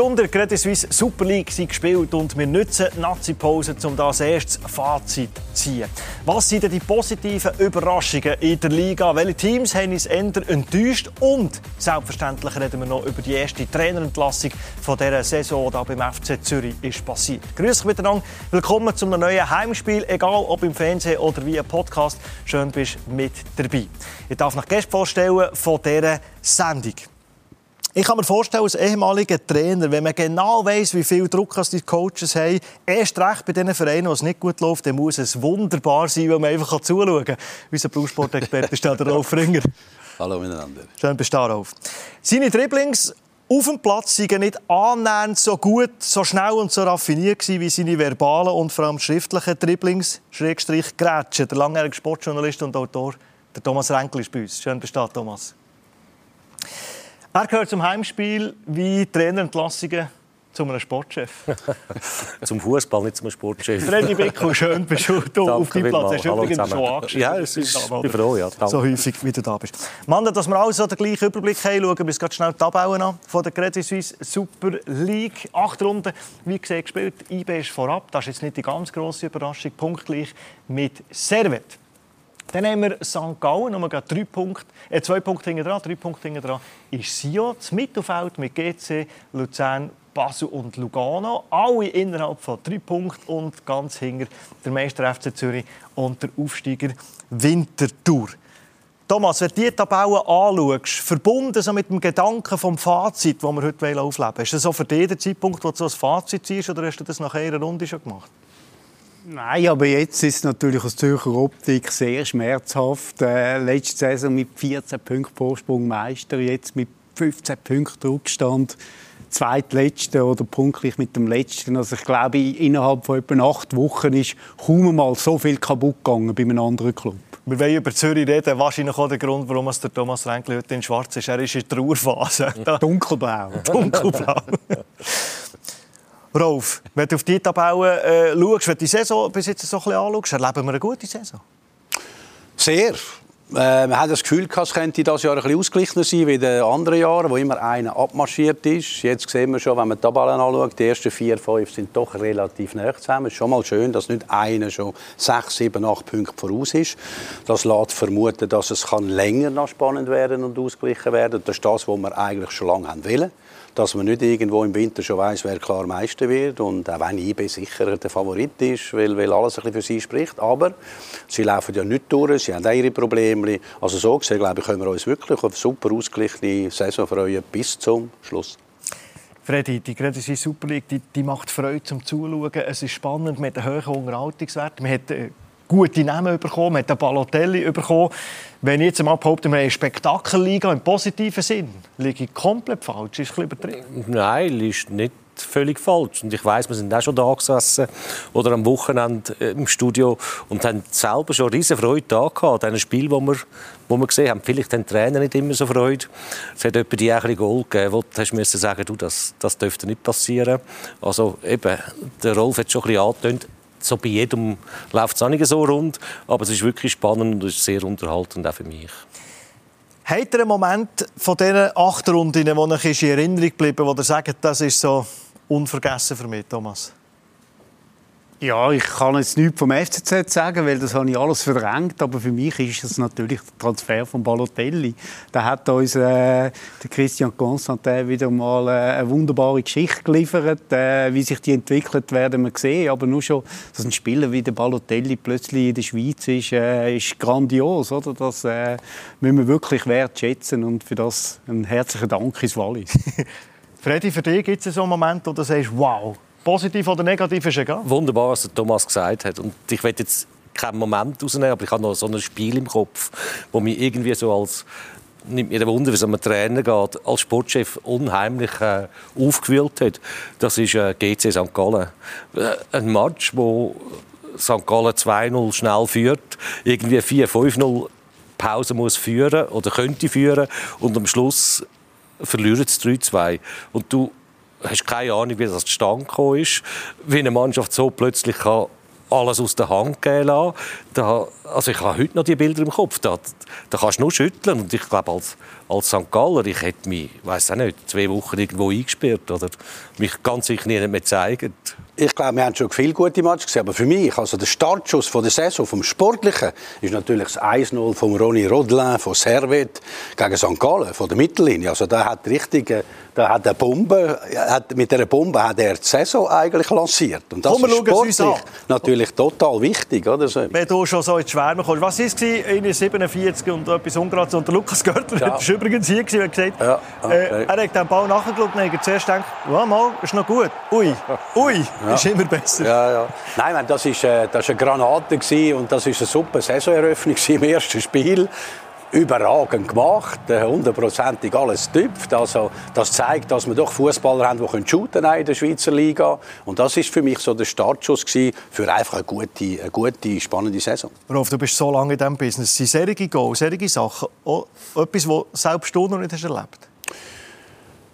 Runde der Credit Suisse Super League sind gespielt und wir nutzen Nazi-Pause, um das erstes Fazit zu ziehen. Was sind denn die positiven Überraschungen in der Liga? Welche Teams haben uns eher enttäuscht? Und selbstverständlich reden wir noch über die erste Trainerentlassung von dieser Saison, die beim FC Zürich ist passiert. Grüß euch miteinander. Willkommen zum neuen Heimspiel, egal ob im Fernsehen oder via Podcast. Schön, bist du mit dabei. Ich darf noch Gäste vorstellen von dieser Sendung. Ich kann mir vorstellen, als ehemaliger Trainer, wenn man genau weiß, wie viel Druck die Coaches haben, erst recht bei den Vereinen, wo es nicht gut läuft, dann muss es wunderbar sein, wenn man einfach zuschauen kann. Unser Blausport-Experte ist der Rolf Ringer. Hallo miteinander. Schön, bist du da, Rolf. Seine Dribblings auf dem Platz waren nicht annähernd so gut, so schnell und so raffiniert wie seine verbalen und vor allem schriftlichen Dribblings, Schrägstrich Grätschen. Der langjährige Sportjournalist und Autor der Thomas Renkel ist bei uns. Schön, bist du da, Thomas. Er gehört zum Heimspiel wie Trainerentlassungen zu einem Sportchef. zum Fußball, nicht zum Sportchef. Freddy Bickel, schön bist du da auf deinem Platz. Hast du übrigens schon angeschrieben. Ja, es ist, ich bin froh, ja. So häufig, wie du da bist. Mann, dass wir alle so den gleichen Überblick haben, schauen wir uns ganz schnell die Tabellen an von der Credit Suisse Super League. Acht Runden, wie gesagt, gespielt. IB ist vorab. Das ist jetzt nicht die ganz grosse Überraschung. Punktgleich mit Servet. Dann haben wir St. Gallen, nur drei Punkte, äh, zwei Punkte hinten dran, drei Punkte hinten dran ist Sio, das Mittelfeld mit GC, Luzern, Basel und Lugano. Alle innerhalb von drei Punkten und ganz hinter der Meister FC Zürich und der Aufsteiger Winterthur. Thomas, wenn du diese Tabelle anschaust, verbunden so mit dem Gedanken vom Fazit, das wir heute aufleben wollen, ist das so für dich der Zeitpunkt, wo du so ein Fazit ziehst, oder hast du das nach einer Runde schon gemacht? Nein, aber jetzt ist es natürlich aus Zürcher Optik sehr schmerzhaft. Äh, letzte Saison mit 14 Punkten Vorsprung Meister, jetzt mit 15 Punkten Rückstand zweitletzte oder punktlich mit dem letzten. Also ich glaube, innerhalb von etwa acht Wochen ist kaum mal so viel kaputt gegangen bei einem anderen Club. Wir wollen über Zürich reden. Wahrscheinlich auch der Grund, warum es der Thomas Renkli heute in Schwarz ist. Er ist in der Trauerphase. Dunkelblau. Dunkelblau. Rolf, wenn du auf die Tabelle äh, schaust, wenn du die Saison bis jetzt so ein bisschen anschaust, erleben wir eine gute Saison? Sehr. Äh, man hat das Gefühl, es könnte dieses Jahr ein bisschen ausgeglichener sein wie in den anderen Jahren, wo immer einer abmarschiert ist. Jetzt sehen wir schon, wenn man die Tabelle anschaut, die ersten vier, fünf sind doch relativ nah zusammen. Es ist schon mal schön, dass nicht einer schon sechs, sieben, acht Punkte voraus ist. Das lässt vermuten, dass es länger noch spannend werden und ausgeglichen werden. Das ist das, was wir eigentlich schon lange haben wollen dass man nicht irgendwo im Winter schon weiß, wer klar Meister wird. Und auch wenn IB sicher der Favorit ist, weil, weil alles ein bisschen für sie spricht. Aber sie laufen ja nicht durch, sie haben auch ihre Probleme. Also so gesehen, glaube ich, können wir uns wirklich auf eine super ausgeglichene Saison freuen bis zum Schluss. Freddy, die Credit Suisse Super League die, die macht Freude zum Zuschauen. Es ist spannend mit den hohen Unterhaltungswerten. Man hat äh, gute Namen bekommen, man hat den Balotelli bekommen. Wenn ich jetzt mal behaupte, wir haben eine Spektakelliga im positiven Sinn, liege ich komplett falsch? Ist ein übertrieben? Nein, ist nicht völlig falsch. Und ich weiß, wir sind auch schon da gesessen oder am Wochenende äh, im Studio und haben selber schon riesen Freude da gehabt, an Spiel, wo wir, wo wir gesehen haben. Vielleicht haben die Trainer nicht immer so Freude. Es hat jemand die auch ein Goal gegeben, wo du hast sagen, du, das, das dürfte nicht passieren. Also eben, der Rolf hat schon ein bisschen angetönt, so bei jedem läuft es auch nicht so rund, aber es ist wirklich spannend und ist sehr unterhaltend auch für mich. Hat ihr einen Moment von diesen acht Runden, die euch in Erinnerung geblieben wo ihr sagt, das ist so unvergessen für mich, Thomas? Ja, ich kann jetzt nichts vom FCZ sagen, weil das habe ich alles verdrängt. Aber für mich ist es natürlich der Transfer von Balotelli. Da hat uns äh, der Christian Constantin wieder mal äh, eine wunderbare Geschichte geliefert. Äh, wie sich die entwickelt, werden wir sehen. Aber nur schon, dass ein Spieler wie der Balotelli plötzlich in der Schweiz ist, äh, ist grandios. Oder? Das äh, müssen wir wirklich wertschätzen. Und für das einen herzlichen Dank ins Wallis. Freddy, für dich gibt es so einen Moment, wo du sagst, wow, Positiv oder negativ ist egal. Wunderbar, was Thomas gesagt hat. Und ich will jetzt keinen Moment rausnehmen, aber ich habe noch so ein Spiel im Kopf, wo mich irgendwie so als nimmt mir der Wunder, wie es einem Trainer geht, als Sportchef unheimlich äh, aufgewühlt hat. Das ist äh, GC St. Gallen. Äh, ein Match, wo St. Gallen 2-0 schnell führt, irgendwie 4-5-0 Pause muss führen oder könnte führen und am Schluss verliert es 3-2. Und du hast keine Ahnung, wie das zustande gekommen ist, wie eine Mannschaft so plötzlich kann alles aus der Hand gehen lassen. Da, also ich habe heute noch die Bilder im Kopf. Da, da kannst du nur schütteln. Und ich glaube, als, als St. Galler, ich hätte mich, weiß auch nicht, zwei Wochen irgendwo eingesperrt oder mich ganz sicher nie mehr zeigen ich glaube, wir haben schon viele gute Matches gesehen, aber für mich, also der Startschuss von der Saison, vom Sportlichen, ist natürlich das 1-0 von Ronny Rodelin, von Servet gegen St. Gallen, von der Mittellinie. Also da hat richtig, da hat eine Bombe, hat, mit dieser Bombe hat er die Saison eigentlich lanciert. Und das Komm, ist sportlich natürlich total wichtig. Oder so. Wenn du schon so ins Schwärmen kommst, was war es in 47 und etwas ungerades? Und der Lukas Görtler ja. Übrigens hier und hat gesagt, ja, okay. äh, er hat den Ball nachgeschaut und hat zuerst gedacht, ja, mal, ist noch gut. Ui, ui. Ja. Ist immer besser. Ja, ja. Nein, das war äh, das eine Granate und das war eine super Saisoneröffnung im ersten Spiel. Überragend gemacht, äh, hundertprozentig alles tüpft. Also, das zeigt, dass wir doch Fußballer haben, die shooten in der Schweizer Liga. Und das ist für mich so der Startschuss für einfach eine gute, eine gute, spannende Saison. Rolf, du bist so lange in diesem Business. Sind solche Goals, solche Sachen auch etwas, das selbst du noch nicht hast erlebt hast?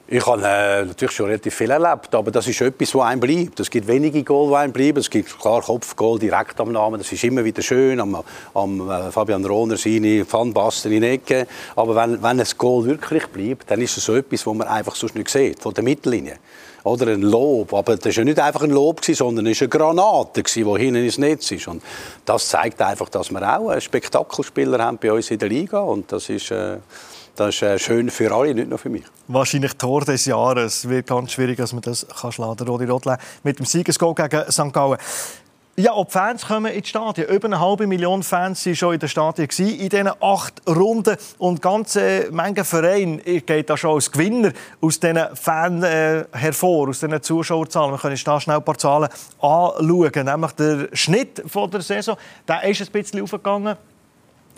Ich habe äh, natürlich schon relativ viel erlebt, aber das ist etwas, was einem bleibt. Es gibt wenige Goal, die einem bleiben. Es gibt klar Kopfgoal direkt am Namen. Das ist immer wieder schön. Am, am äh, Fabian Rohner seine Pfannbasten in Ecke. Aber wenn, wenn ein Goal wirklich bleibt, dann ist es so etwas, was man einfach sonst nicht sieht, von der Mittellinie. Oder ein Lob. Aber das war ja nicht einfach ein Lob, sondern es war eine Granate, die hinten ins Netz ist. Und das zeigt einfach, dass wir auch einen Spektakelspieler haben bei uns in der Liga. Und das ist... Äh, das ist äh, schön für alle, nicht nur für mich. Wahrscheinlich Tor des Jahres. Es wird ganz schwierig, dass man das kann schlagen kann. Rodi Rotle mit dem Siegesgoal gegen St. Gallen. Ja, ob Fans kommen ins Stadion. Über eine halbe Million Fans waren schon in den Stadien in diesen acht Runden. Und ganze Menge Verein geht da schon als Gewinner aus diesen Fans äh, hervor, aus diesen Zuschauerzahlen. Wir können da schnell ein paar Zahlen anschauen. Nämlich der Schnitt der Saison, der ist ein bisschen aufgegangen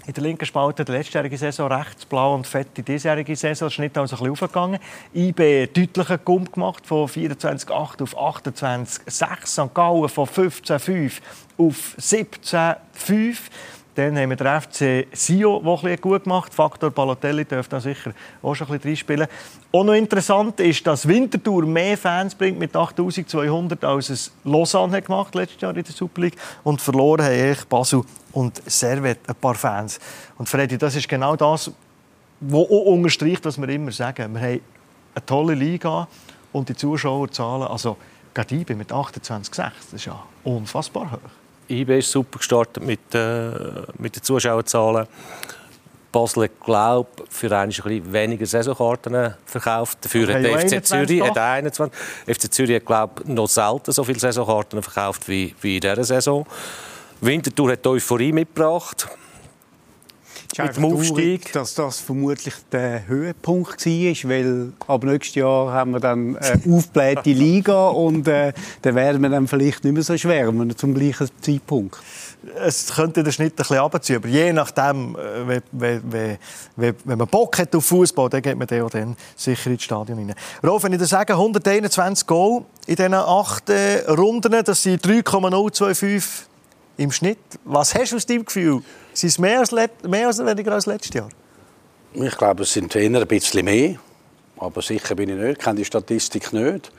in der linken Spalte der letztjährige Saison rechts blau und fett die diesjährige Saison. Der Schnitt also ein bisschen aufgegangen. IB deutlichen Gump gemacht von 24,8 auf 28,6. St. Gallen von 15,5 auf 17,5. Dann haben wir den FC Sio, der ein gut gemacht Faktor Balotelli dürfte da sicher auch schon ein bisschen reinspielen. Auch noch interessant ist, dass Winterthur mehr Fans bringt mit 8200 als es Lausanne hat gemacht letztes Jahr in der Super League. Und verloren haben ich Basel und Servet ein paar Fans. Und Freddy, das ist genau das, was auch unterstreicht, was wir immer sagen. Wir haben eine tolle Liga und die Zuschauerzahlen, also gerade IB mit 28,6, das ist ja unfassbar hoch. IB ist super gestartet mit, äh, mit den Zuschauerzahlen. Basel glaube für ein bisschen weniger Saisonkarten verkauft. Dafür hat der FC Zürich hat 21. FC Zürich hat, glaube noch selten so viele Saisonkarten verkauft wie, wie in dieser Saison. Winterthur hat Euphorie mitgebracht mit dem Aufstieg. dass das vermutlich der Höhepunkt war, weil ab nächstes Jahr haben wir dann eine aufgeblähte Liga und äh, dann werden wir dann vielleicht nicht mehr so schwärmen zum gleichen Zeitpunkt. Es könnte den Schnitt ein bisschen runterziehen, aber je nachdem, äh, wenn, wenn, wenn man Bock hat auf Fußball, dann geht man dann sicher ins Stadion rein. Rolf, wenn ich dir sage, 121 Goal in diesen acht äh, Runden, das sind 3,025 im Schnitt. Was hast du aus deinem Gefühl? Sind es mehr, als mehr als weniger als letztes Jahr? Ich glaube, es sind eher ein bisschen mehr. Aber sicher bin ich nicht, ich kenne die Statistik nicht.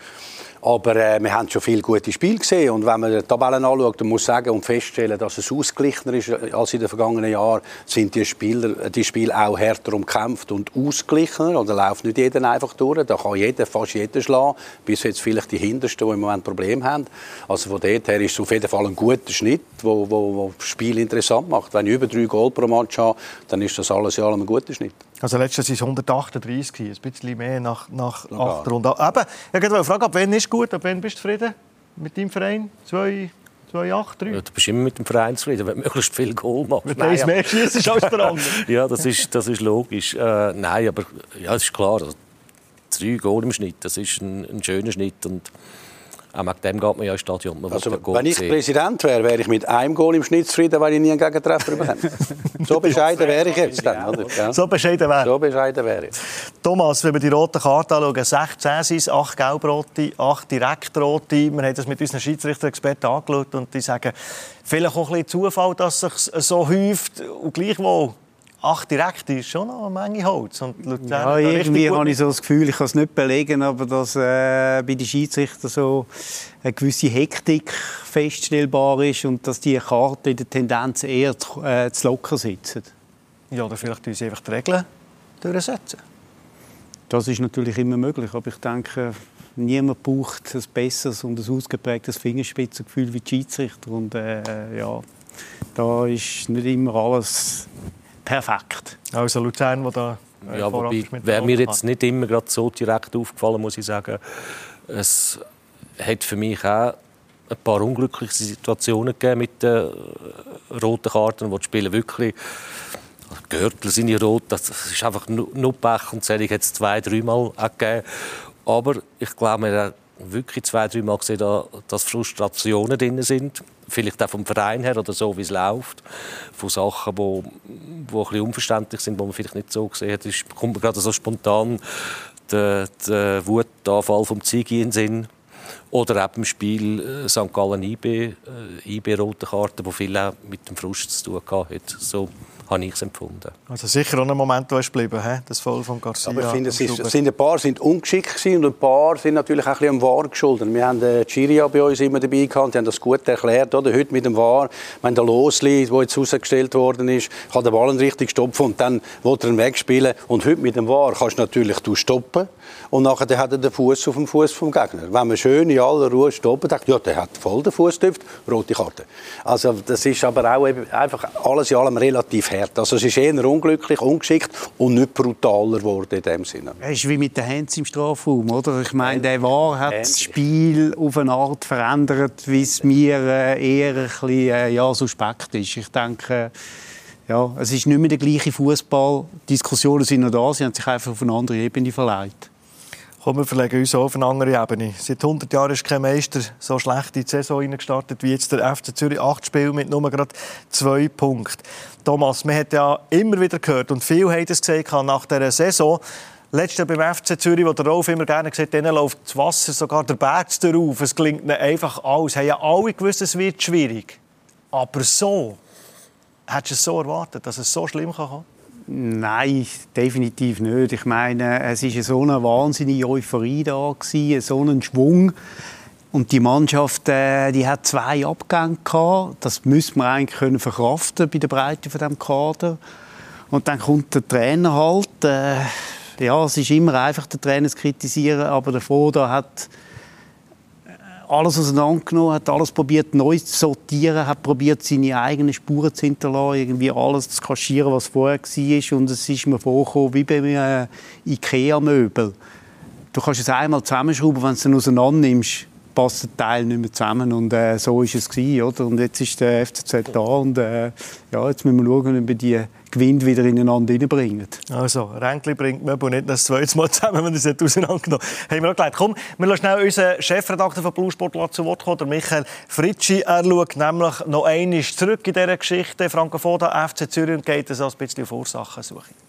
Aber äh, wir haben schon viele gute Spiele gesehen. Und wenn man die Tabellen anschaut, dann muss sagen und feststellen, dass es ausgeglichener ist als in den vergangenen Jahren, sind die, Spieler, die Spiele auch härter umkämpft und ausgeglichener. Oder läuft nicht jeder einfach durch. Da kann jeder, fast jeder schlagen. Bis jetzt vielleicht die Hintersten, die im Moment Probleme haben. Also von dort her ist es auf jeden Fall ein guter Schnitt, der das Spiel interessant macht. Wenn ich über drei Goal pro Match habe, dann ist das alles in allem ein guter Schnitt. Also letztes Jahr waren es 138, ein bisschen mehr nach, nach acht Runden. Aber ich wollte fragen, ab wann ist gut, ab wann bist du zufrieden mit deinem Verein? Zwei, 2, 8, 3? Ja, du bist immer mit dem Verein zufrieden, wenn du möglichst viel Goal machst. Wenn du eins mehr schießt als der andere. ja, das ist, das ist logisch. Äh, nein, aber ja, es ist klar. Also, drei Goal im Schnitt, das ist ein, ein schöner Schnitt. Und auch mit dem geht man ja ins Stadion. Man also, wenn ich sehen. Präsident wäre, wäre ich mit einem Goal im Schnitt zufrieden, weil ich nie einen Gegentreffer bekomme. so bescheiden wäre ich jetzt dann. Oder? Ja. So bescheiden wäre So bescheiden wäre ich. Thomas, wenn wir die roten Karten anschauen, 16 sind es, 8 gelbrote, 8 direktrote. Wir haben das mit unseren Schiedsrichter-Experten angeschaut und die sagen, vielleicht auch ein bisschen Zufall, dass es sich so häuft und gleichwohl acht direkt ist schon noch eine Menge Holz. Und ja, irgendwie habe ich so das Gefühl, ich kann es nicht belegen, aber dass äh, bei den Schiedsrichtern so eine gewisse Hektik feststellbar ist und dass die Karten in der Tendenz eher zu, äh, zu locker sitzen. Ja, oder vielleicht uns einfach die Regeln durchsetzen. Das ist natürlich immer möglich, aber ich denke, niemand braucht ein besseres und ein ausgeprägtes Fingerspitzengefühl wie die Schiedsrichter. Und äh, ja, da ist nicht immer alles perfekt. Also Luzern, wo da äh, ja, wobei, wäre mir jetzt nicht immer gerade so direkt aufgefallen, muss ich sagen. Es hat für mich auch ein paar unglückliche Situationen gegeben mit den äh, roten Karten, wo die Spieler wirklich Gürtel sind rot, das ist einfach nur Pech und Zelig hat es zwei, dreimal gegeben. Aber ich glaube, wir haben wirklich zwei, dreimal gesehen, dass Frustrationen drin sind. Vielleicht auch vom Verein her oder so, wie es läuft. Von Sachen, die, die ein bisschen unverständlich sind, die man vielleicht nicht so gesehen hat. Kommt gerade so spontan der, der Wutanfall vom Zigi in den Sinn. Oder eben im Spiel äh, St. Gallen IB, äh, IB rote Karte, wo viel auch mit dem Frust zu tun hat. So habe ich es empfunden. Also sicher auch ein Moment, wo es geblieben das Voll von Garcia. Aber ich finde, es, ist, sind ein paar sind ungeschickt und ein paar sind natürlich auch ein bisschen am VAR geschuldet. Wir haben den Chiria bei uns immer dabei gehabt, die haben das gut erklärt. Oder? Heute mit dem VAR, wenn der Losli, der jetzt rausgestellt worden ist, kann den Ball richtig stopfen und dann will er ihn wegspielen. Und heute mit dem VAR kannst du natürlich stoppen und nachher hat er den Fuß auf dem Fuß vom Gegner. Wenn man schön in aller Ruhe stoppen, denkt, ja, der hat voll den Fuß rote Karte. Also das ist aber auch einfach alles in allem relativ hart. Also es ist eher unglücklich, ungeschickt und nicht brutaler geworden in dem Sinne. Es ist wie mit den Händen im Strafraum, oder? Ich meine, der war hat das Spiel auf eine Art verändert, wie es mir äh, eher ein bisschen äh, ja, suspekt ist. Ich denke, ja, es ist nicht mehr der gleiche Fußball. Diskussionen sind noch da, sie haben sich einfach auf eine andere Ebene verleiht. Komm, wir verlegen uns auf eine andere Ebene. Seit 100 Jahren ist kein Meister so schlecht in die Saison gestartet wie jetzt der FC Zürich. Acht Spiele mit nur gerade zwei Punkten. Thomas, man hat ja immer wieder gehört und viele haben es gesagt nach dieser Saison, Letztes beim FC Zürich, wo der Rolf immer gerne gesagt hat, läuft das Wasser sogar der Berg auf. Es klingt ihnen einfach alles. Haben ja alle gewusst, es wird schwierig. Aber so, hättest du es so erwartet, dass es so schlimm kann kommen? Nein, definitiv nicht. Ich meine, es war so eine wahnsinnige Euphorie da, gewesen, so ein Schwung. Und die Mannschaft, äh, die hat zwei Abgänge gehabt. Das müssen wir eigentlich können verkraften bei der Breite von dem Kader. Und dann kommt der Trainer halt. Äh, ja, es ist immer einfach, den Trainer zu kritisieren, aber der Foda hat alles auseinandergenommen, hat alles probiert neu zu sortieren, hat probiert seine eigenen Spuren zu hinterlassen, irgendwie alles zu kaschieren, was vorher war und es ist mir vorgekommen wie bei einem Ikea-Möbel. Du kannst es einmal zusammenschrauben, wenn du es dann auseinander nimmst, passt der Teil nicht mehr zusammen und äh, so ist es gewesen, oder? Und jetzt ist der FCZ da und äh, ja, jetzt müssen wir schauen, ob wir die Gewinn wieder ineinander reinbringen. Also, Ränkli bringt Möbel nicht das zweite Mal zusammen, wenn er es auseinandergenommen Haben wir auch gelernt. Komm, wir lassen schnell unseren Chefredakteur von Blue Sport zu Wort kommen, Michael Fritschi. Er schaut nämlich noch einmal zurück in dieser Geschichte. Franco Foda, FC Zürich und geht es ein bisschen auf Ursachensuche.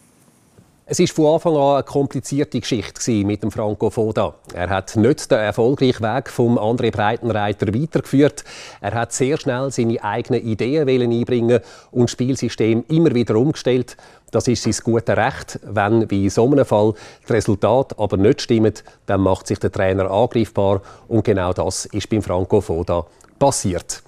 Es war von Anfang an eine komplizierte Geschichte mit dem Franco Foda. Er hat nicht den erfolgreichen Weg vom André Breitenreiter weitergeführt. Er hat sehr schnell seine eigenen Ideen einbringen und das Spielsystem immer wieder umgestellt. Das ist sein gutes Recht. Wenn, wie in so einem Fall, das Resultat aber nicht stimmt, dann macht sich der Trainer angreifbar. Und genau das ist beim Franco Foda passiert.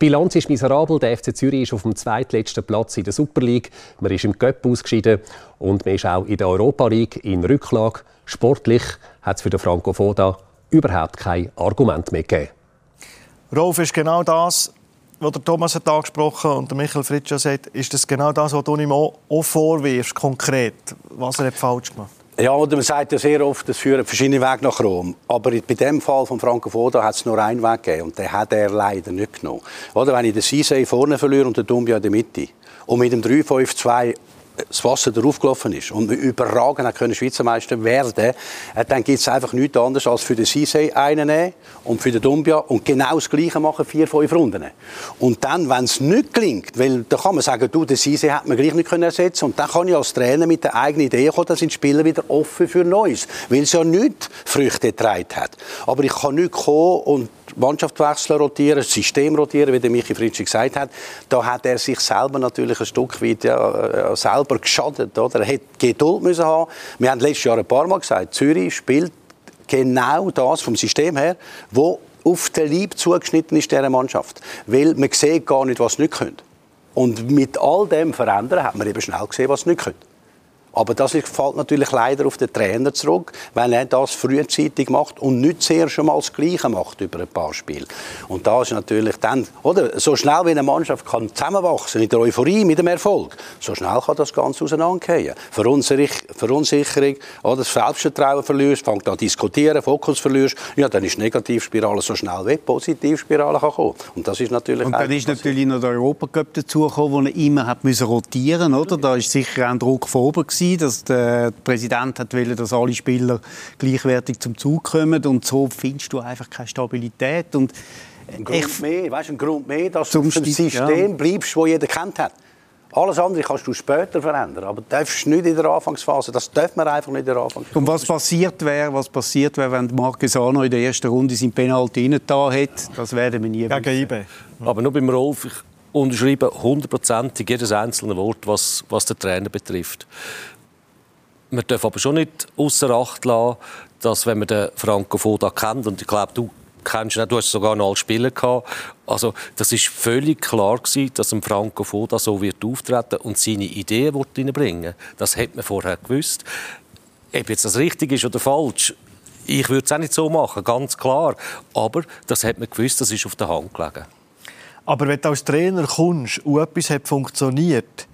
Die Bilanz ist miserabel. Der FC Zürich ist auf dem zweitletzten Platz in der Super League. Man ist im Cup ausgeschieden und man ist auch in der Europa League in Rücklage. Sportlich hat es für den Franco Foda überhaupt kein Argument mehr gegeben. Rolf, ist genau das, was der Thomas hat angesprochen und Michael Fritscher sagt, ist das genau das, was du ihm auch vorwirfst, konkret, was er falsch gemacht hat? Ja, oder man sagt ja sehr oft, es führen verschiedene Wege nach Rom. Aber bei dem Fall von Franco Foda hat es nur einen Weg gegeben und den hat er leider nicht genommen. Oder wenn ich den Cisse vorne verliere und den Dumbia in der Mitte und mit dem 3-5-2 das Wasser darauf gelaufen ist und wir überragend können Schweizer Meister werden, äh, dann gibt es einfach nichts anderes als für den Cisse einen nehmen und für den Dumbia und genau das Gleiche machen, vier, fünf Runden. Und dann, wenn es nicht gelingt, weil da kann man sagen, du, den Cisse hat man gleich nicht können ersetzen und dann kann ich als Trainer mit der eigenen Idee kommen, dann sind die Spieler wieder offen für Neues, weil es ja nicht Früchte getragen hat. Aber ich kann nicht kommen und Mannschaft wechseln, rotieren, System rotieren, wie der Michi Fritschi gesagt hat. Da hat er sich selber natürlich ein Stück weit ja, äh, selber geschadet. Oder? Er hätte Geduld müssen haben. Wir haben letztes Jahr ein paar Mal gesagt, Zürich spielt genau das vom System her, wo auf den Leib zugeschnitten ist dieser Mannschaft. Weil man sieht gar nicht, was sie nicht können. Und mit all dem Verändern hat man eben schnell gesehen, was sie nicht können. Aber das fällt natürlich leider auf den Trainer zurück, weil er das frühzeitig macht und nicht sehr schon mal das Gleiche macht über ein paar Spiele. Und da ist natürlich dann, oder, so schnell wie eine Mannschaft kann zusammenwachsen in der Euphorie mit dem Erfolg, so schnell kann das Ganze auseinandergehen. Verunsicherung, oder, das Selbstvertrauen verlierst, fängt an diskutieren, Fokus verlierst, ja, dann ist die Negativspirale so schnell weg, Positivspirale kann kommen. Und das ist natürlich Und dann ist natürlich noch der Europacup dazugekommen, wo er immer hat müssen rotieren, oder? Da ist sicher auch ein Druck von oben gewesen, dass der Präsident hat wollte, dass alle Spieler gleichwertig zum Zug kommen und so findest du einfach keine Stabilität und ein Grund ich, mehr, weißt, ein Grund mehr, dass du im System ja. bleibst, das jeder kennt hat. Alles andere kannst du später verändern, aber das darfst nicht in der Anfangsphase. Das darf man einfach nicht in der Anfangsphase. Und was passiert wäre, was passiert wäre, wenn Marquesano in der ersten Runde sein Penalty da hätte, das werden wir nie Gegen. Aber nur beim Rolf, ich unterschreibe hundertprozentig jedes einzelne Wort, was, was den Trainer betrifft. Man darf aber schon nicht außer Acht lassen, dass wenn man den Franco Foda kennt, und ich glaube, du kennst ihn, du hast sogar noch als Spieler gehabt, also das ist völlig klar gewesen, dass ein Franco Foda so wird auftreten und seine Ideen wird reinbringen. Das hätte man vorher gewusst. Ob jetzt das richtig ist oder falsch, ich würde es auch nicht so machen, ganz klar. Aber das hat man gewusst, das ist auf der Hand gelegen. Aber wenn du als Trainer kommst und etwas hat funktioniert,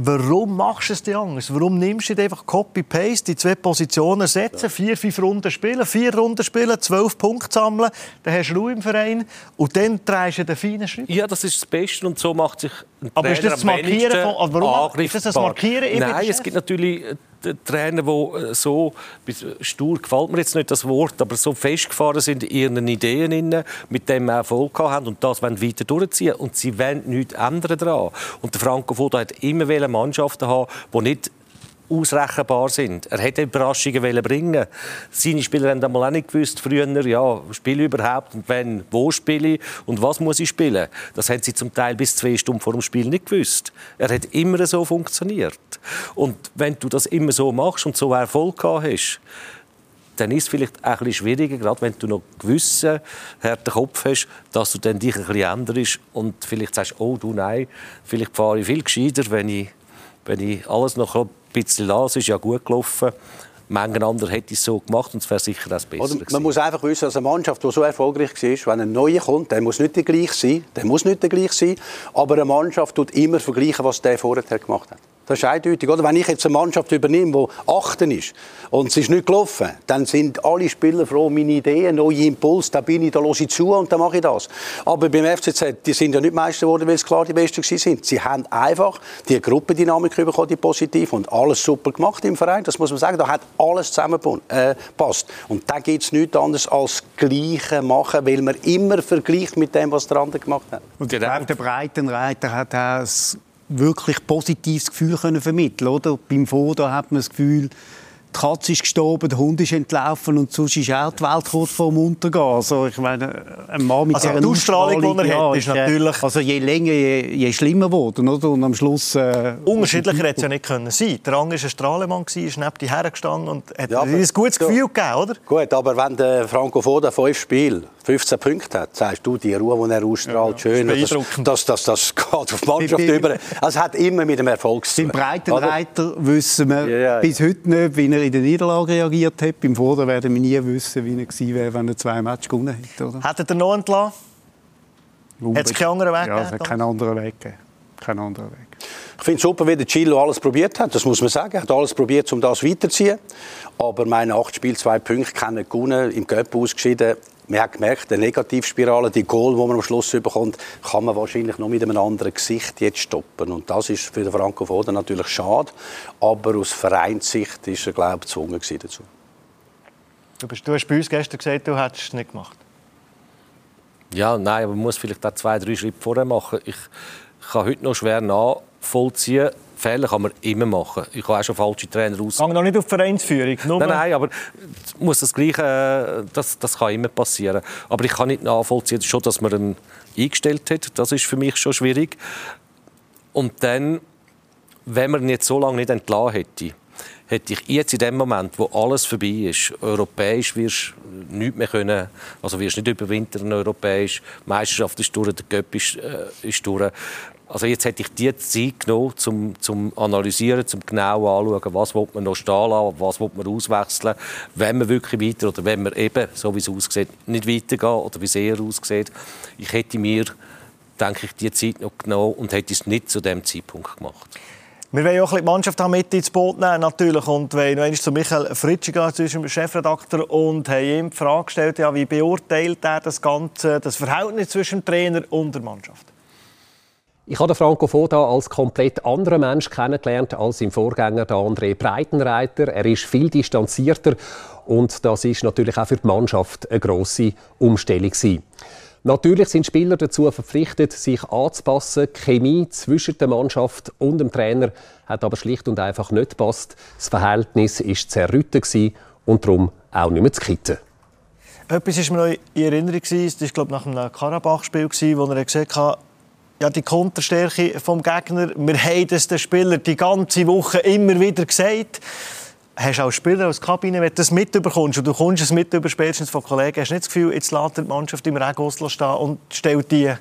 Warum machst du es dir anders? Warum nimmst du nicht einfach Copy-Paste, die zwei Positionen setzen, vier, fünf Runden spielen, vier Runden spielen, zwölf Punkte sammeln, dann hast du Ruhe im Verein und dann drehst du den feinen Schritt? Ja, das ist das Beste und so macht sich ein Aber ist das das Markieren von... Also warum ist das das Markieren? Nein, es gibt natürlich Trainer, die äh, so stur gefällt mir jetzt nicht das Wort, aber so festgefahren sind in ihren Ideen mit dem Erfolg haben und das wollen weiter durchziehen und sie wollen nichts ändern daran. Und der Franco Foda hat immer Mannschaften haben, die nicht ausrechenbar sind. Er hätte Überraschungen bringen Seine Spieler haben einmal auch nicht gewusst, früher, ja, spiele überhaupt und wenn, wo spiele ich und was muss ich spielen. Das haben sie zum Teil bis zwei Stunden vor dem Spiel nicht gewusst. Er hat immer so funktioniert. Und wenn du das immer so machst und so Erfolg hast, dann ist es vielleicht auch ein bisschen schwieriger, gerade wenn du noch gewissen harten Kopf hast, dass du dann dich ein bisschen änderst und vielleicht sagst, oh du nein, vielleicht fahre ich viel gescheiter, wenn ich, wenn ich alles noch ein bisschen lasse, ist ja gut gelaufen. Manchen anderen hätte es so gemacht und es wäre sicher das Bessere Man gewesen. muss einfach wissen, dass eine Mannschaft, die so erfolgreich war, wenn ein Neuer kommt, der muss nicht der gleiche sein, der muss nicht der gleiche sein, aber eine Mannschaft tut immer vergleichen, was der vorher gemacht hat. Das ist eindeutig. Oder? Wenn ich jetzt eine Mannschaft übernehme, die achten ist und es ist nicht gelaufen, dann sind alle Spieler froh, meine Ideen, neue Impuls, da bin ich, da höre ich zu und dann mache ich das. Aber beim FCZ, die sind ja nicht Meister geworden, weil es klar die Besten sind. Sie haben einfach die Gruppendynamik bekommen, die positiv und alles super gemacht im Verein. Das muss man sagen. Da hat alles zusammengepasst. Äh, und da gibt es nichts anderes als Gleiche machen, weil man immer vergleicht mit dem, was der andere gemacht hat. Und der, der Breitenreiter hat auch wirklich positives Gefühl können vermitteln oder? Beim Foto hat man das Gefühl, die Katze ist gestorben, der Hund ist entlaufen und sonst ist auch die Welt kurz vor dem Untergehen. Also ich meine, ein Mann mit also die Ausstrahlung, die er ja, hat, ist natürlich... Also je länger, je, je schlimmer geworden, oder? Und am Schluss... Äh, Unterschiedlicher hätte es ja nicht können sein. Der Rang war ein Strahlemann, ist neben die hergestanden und hat ja, ein gutes Gefühl so. gegeben, oder? Gut, aber wenn der Franco Foda fünf Spiele 15 Punkte hat, sagst du, die Ruhe, die er ausstrahlt, ja, schön. Das, das, das, das geht auf die Mannschaft über. Also es hat immer mit dem Erfolg zu tun. Beim Breitenreiter wissen wir ja, bis heute nicht, wie er in der Niederlage reagiert hat. Beim Vorder werden wir nie wissen, wie er gewesen wäre, wenn er zwei Matches gewonnen hätte. Oder? Hätte er noch entlassen? Hat es keinen anderen Weg ja, es hat keinen anderen Weg gegeben. Keinen anderen Weg. Ich finde es super, wie der Chilo alles probiert hat. Das muss man sagen. Er hat alles probiert, um das weiterzuziehen. Aber meine acht Spiele, zwei Punkte, keine gewonnen, im Cup ausgeschieden man hat gemerkt, die Negativspirale, die Goal, die man am Schluss bekommt, kann man wahrscheinlich noch mit einem anderen Gesicht jetzt stoppen. Und das ist für den Franco Foda natürlich schade, aber aus Vereinssicht ist er, glaube ich, gezwungen dazu. Du, bist, du hast bei uns gestern gesagt, du hättest es nicht gemacht. Ja, nein, aber man muss vielleicht auch zwei, drei Schritte vorher machen. Ich kann heute noch schwer nachvollziehen, Fehler kann man immer machen. Ich habe auch schon falsche Trainer aus. Gang noch nicht auf Vereinsführung. Nur nein, nein, aber muss das Gleiche, äh, das, das kann immer passieren. Aber ich kann nicht nachvollziehen, schon, dass man ihn eingestellt hat. Das ist für mich schon schwierig. Und dann, wenn man ihn jetzt so lange nicht entlassen hätte, hätte ich jetzt in dem Moment, wo alles vorbei ist, europäisch wirst du nichts mehr können, also wirst nicht überwintern europäisch, die Meisterschaft ist durch, der Cup ist, äh, ist durch, Also jetzt hätte ich die Zeit genommen, zum, zum analysieren, zum genau anschauen, was will man noch stehen lassen, was will man auswechseln, wenn man wirklich weiter oder wenn man eben, so wie es aussieht, nicht weitergehen oder wie es eher aussieht. Ich hätte mir, denke ich, die Zeit noch genommen und hätte es nicht zu dem Zeitpunkt gemacht. Wir wollen auch die Mannschaft mit ins Boot nehmen, natürlich. Und wollen noch zu Michael Fritschi gehen, zu Chefredakteur, und haben ihm die Frage gestellt, ja, wie beurteilt er das Ganze, das Verhältnis zwischen dem Trainer und der Mannschaft? Ich habe Franco Foda als komplett anderen Mensch kennengelernt als sein Vorgänger, André Breitenreiter. Er ist viel distanzierter und das ist natürlich auch für die Mannschaft eine grosse Umstellung. Natürlich sind Spieler dazu verpflichtet, sich anzupassen. Die Chemie zwischen der Mannschaft und dem Trainer hat aber schlicht und einfach nicht gepasst. Das Verhältnis war zerrüttet und darum auch nicht mehr zu kitten. Etwas ist mir noch in Erinnerung. Das war glaube ich, nach einem Karabach-Spiel, wo er gesagt hat, ja, die Konterstärke vom Gegner. Wir haben das den Spielern die ganze Woche immer wieder gesagt. Hast du als Spieler, als Kabine, wenn du das mitbekommst und du kommst es mit über spätestens von Kollegen, hast du nicht das Gefühl, jetzt lässt die Mannschaft im Regen stehen und stellt die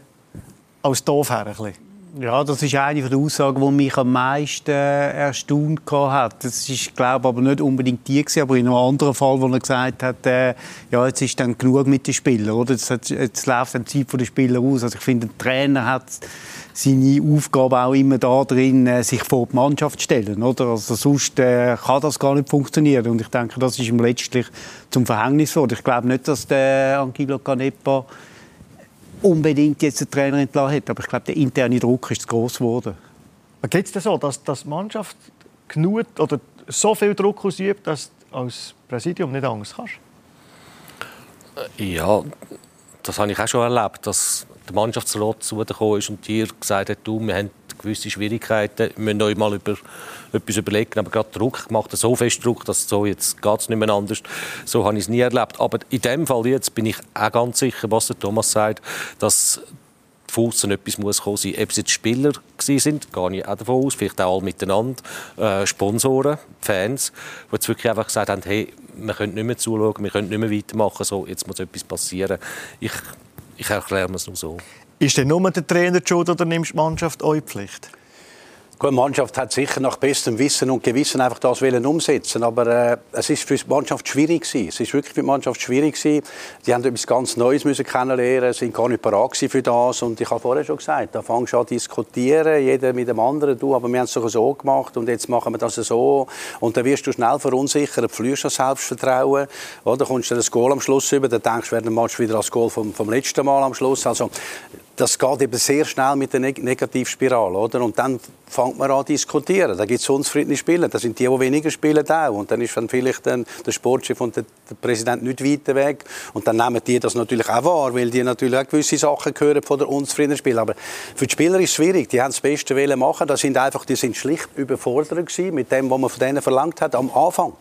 als doof her? Ein bisschen? Ja, das ist eine der Aussagen, die mich am meisten äh, erstaunt hat. Das ist, glaube aber nicht unbedingt die gewesen, aber in einem anderen Fall, wo er gesagt hat, äh, ja, jetzt ist dann genug mit den Spielern, oder? Jetzt, hat, jetzt läuft die Zeit der Spieler aus. Also ich finde, der Trainer hat seine Aufgabe auch immer da drin, äh, sich vor die Mannschaft zu stellen, oder? Also sonst äh, kann das gar nicht funktionieren. Und ich denke, das ist ihm letztlich zum Verhängnis geworden. Ich glaube nicht, dass der Angelo Canepa unbedingt jetzt den Trainer entlassen hat. Aber ich glaube, der interne Druck ist zu groß geworden. Geht es denn so, dass, dass die Mannschaft genug oder so viel Druck ausübt, dass du als Präsidium nicht Angst hast? Ja, das habe ich auch schon erlebt, dass der Mannschaftsrat zu gekommen ist und dir gesagt hat, du, wir haben gewisse Schwierigkeiten, wir müssen euch mal über etwas überlegen, aber gerade Druck macht so fest Druck, dass so jetzt geht es nicht mehr anders. So habe ich es nie erlebt. Aber in dem Fall jetzt bin ich auch ganz sicher, was der Thomas sagt, dass Fussen etwas muss kommen sein. Ob es jetzt Spieler sind, gehe ich auch davon aus, vielleicht auch alle miteinander, äh, Sponsoren, Fans, die jetzt wirklich einfach gesagt haben, hey, wir können nicht mehr zuschauen, wir können nicht mehr weitermachen, so, jetzt muss etwas passieren. Ich, ich erkläre es nur so. Ist denn nur der Trainer schuld oder nimmst die Mannschaft eure Pflicht? Die Mannschaft hat sicher nach bestem Wissen und Gewissen einfach das wollen umsetzen, aber äh, es ist für die Mannschaft schwierig gewesen. Es ist wirklich für die Mannschaft schwierig gewesen. Die haben etwas ganz Neues müssen kennenlernen, sind gar nicht bereit für das und ich habe vorher schon gesagt, da fangst du an zu diskutieren, jeder mit dem anderen, du, aber wir haben es doch so gemacht und jetzt machen wir das so und dann wirst du schnell verunsichert, verlierst das Selbstvertrauen, oder kommst du das Goal am Schluss über, dann denkst du während dem Match wieder das Goal vom, vom letzten Mal am Schluss, also das geht eben sehr schnell mit der Neg Negativspirale, oder? Und dann fängt man an diskutieren. Da gibt es unzufriedene Spieler, das sind die, die weniger spielen auch. Und dann ist dann vielleicht dann der Sportchef und der, der Präsident nicht weiter weg. Und dann nehmen die das natürlich auch wahr, weil die natürlich auch gewisse Sachen hören von der unzufriedenen Spieler. Aber für die Spieler ist es schwierig. Die haben das Beste machen. Das sind einfach, die sind schlicht überfordert gewesen mit dem, was man von denen verlangt hat am Anfang.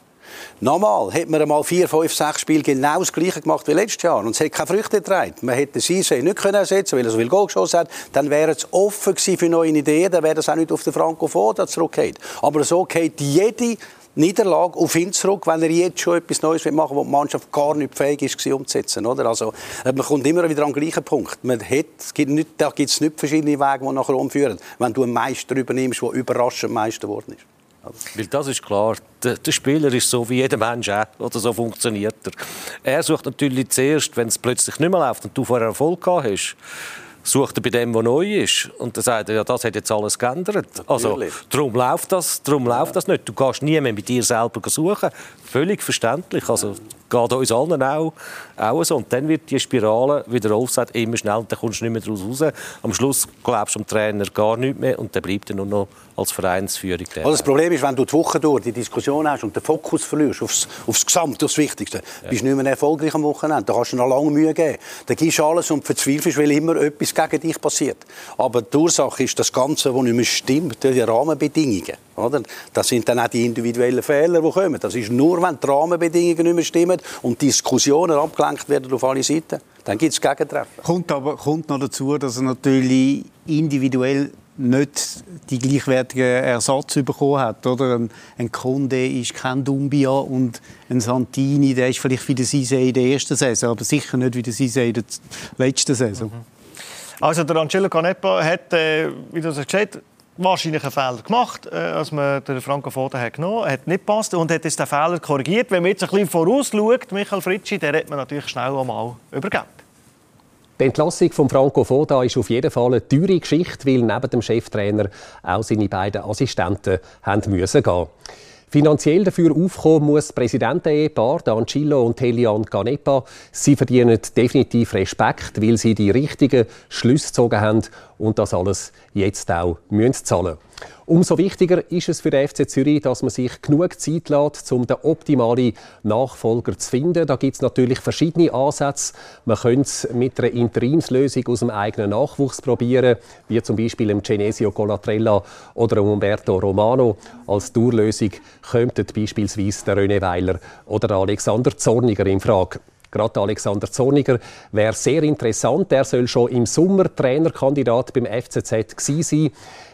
Nochmal, hätte man einmal vier, fünf, sechs Spiele genau das Gleiche gemacht wie letztes Jahr und es hätte keine Früchte getragen, man hätte Sise nicht können ersetzen weil er so viel Goal geschossen hat, dann wäre es offen gewesen für neue Ideen, dann wäre das auch nicht auf den Franco Foda zurückgehen. Aber so geht jede Niederlage auf ihn zurück, wenn er jetzt schon etwas Neues machen will, was die Mannschaft gar nicht fähig ist, umzusetzen. Oder? Also, man kommt immer wieder an den gleichen Punkt. Man hat, gibt nicht, da gibt es nicht verschiedene Wege, die nachher umführen, wenn du einen Meister übernimmst, der überraschend Meister geworden ist. Weil das ist klar, der, der, Spieler ist so wie jeder Mensch auch, oder so funktioniert er. Er sucht natürlich zuerst, wenn es plötzlich nicht mehr läuft und du vorher Erfolg gehabt hast, sucht er bei dem, was neu ist. Und dann sagt er, ja, das hat jetzt alles geändert. Also, darum läuft das, darum läuft das nicht. Du kannst nie mehr mit dir selber suchen. Völlig verständlich. Also, geht uns allen auch, auch so. Und dann wird die Spirale, wie der Rolf sagt, immer schneller, dann kommst du nicht mehr daraus raus. Am Schluss glaubst du dem Trainer gar nicht mehr und dann bleibt er nur noch als Vereinsführung. Also das Problem ist, wenn du die Woche durch die Diskussion hast und den Fokus verlierst aufs, aufs Gesamte, das Wichtigste, ja. bist du nicht mehr erfolgreich am Wochenende. Da kannst du noch lange Mühe geben. Da gibst du alles und verzweifelst, weil immer etwas gegen dich passiert. Aber die Ursache ist das Ganze, was nicht mehr stimmt, die Rahmenbedingungen. Oder? Das sind dann auch die individuellen Fehler, die kommen. Das ist nur, wenn die Rahmenbedingungen nicht mehr stimmen und Diskussionen abgelenkt werden auf alle Seiten. Dann gibt es Gegentreffen. Kommt aber kommt noch dazu, dass er natürlich individuell nicht die gleichwertigen Ersatz bekommen hat. Oder? Ein, ein Conde ist kein Dumbia und ein Santini, der ist vielleicht wie der Sise in der ersten Saison, aber sicher nicht wie der Sise in der letzten Saison. Mhm. Also der Angelo Canepa hat, äh, wie du es gesagt wahrscheinlich einen Fehler gemacht, äh, als man den Franco Foda hat genommen hat. Hat nicht gepasst und hat jetzt den Fehler korrigiert. Wenn man jetzt ein bisschen vorausschaut, Michael Fritschi, der hat man natürlich schnell einmal übergeben. Die Entlassung von Franco Foda ist auf jeden Fall eine teure Geschichte, weil neben dem Cheftrainer auch seine beiden Assistenten haben müssen gehen. Finanziell dafür aufkommen muss Präsidentenehepaar, Ancillo und Helian Canepa. Sie verdienen definitiv Respekt, weil sie die richtigen Schlüsse gezogen haben und das alles jetzt auch zahlen müssen. Umso wichtiger ist es für den FC Zürich, dass man sich genug Zeit lässt, um den optimalen Nachfolger zu finden. Da gibt es natürlich verschiedene Ansätze. Man könnte es mit einer Interimslösung aus dem eigenen Nachwuchs probieren, wie zum Beispiel im Genesio Colatrella oder Umberto Romano. Als Tourlösung könnten beispielsweise der René Weiler oder der Alexander Zorniger in Frage. Gerade Alexander Zorniger wäre sehr interessant. Er soll schon im Sommer Trainerkandidat beim FCZ sein.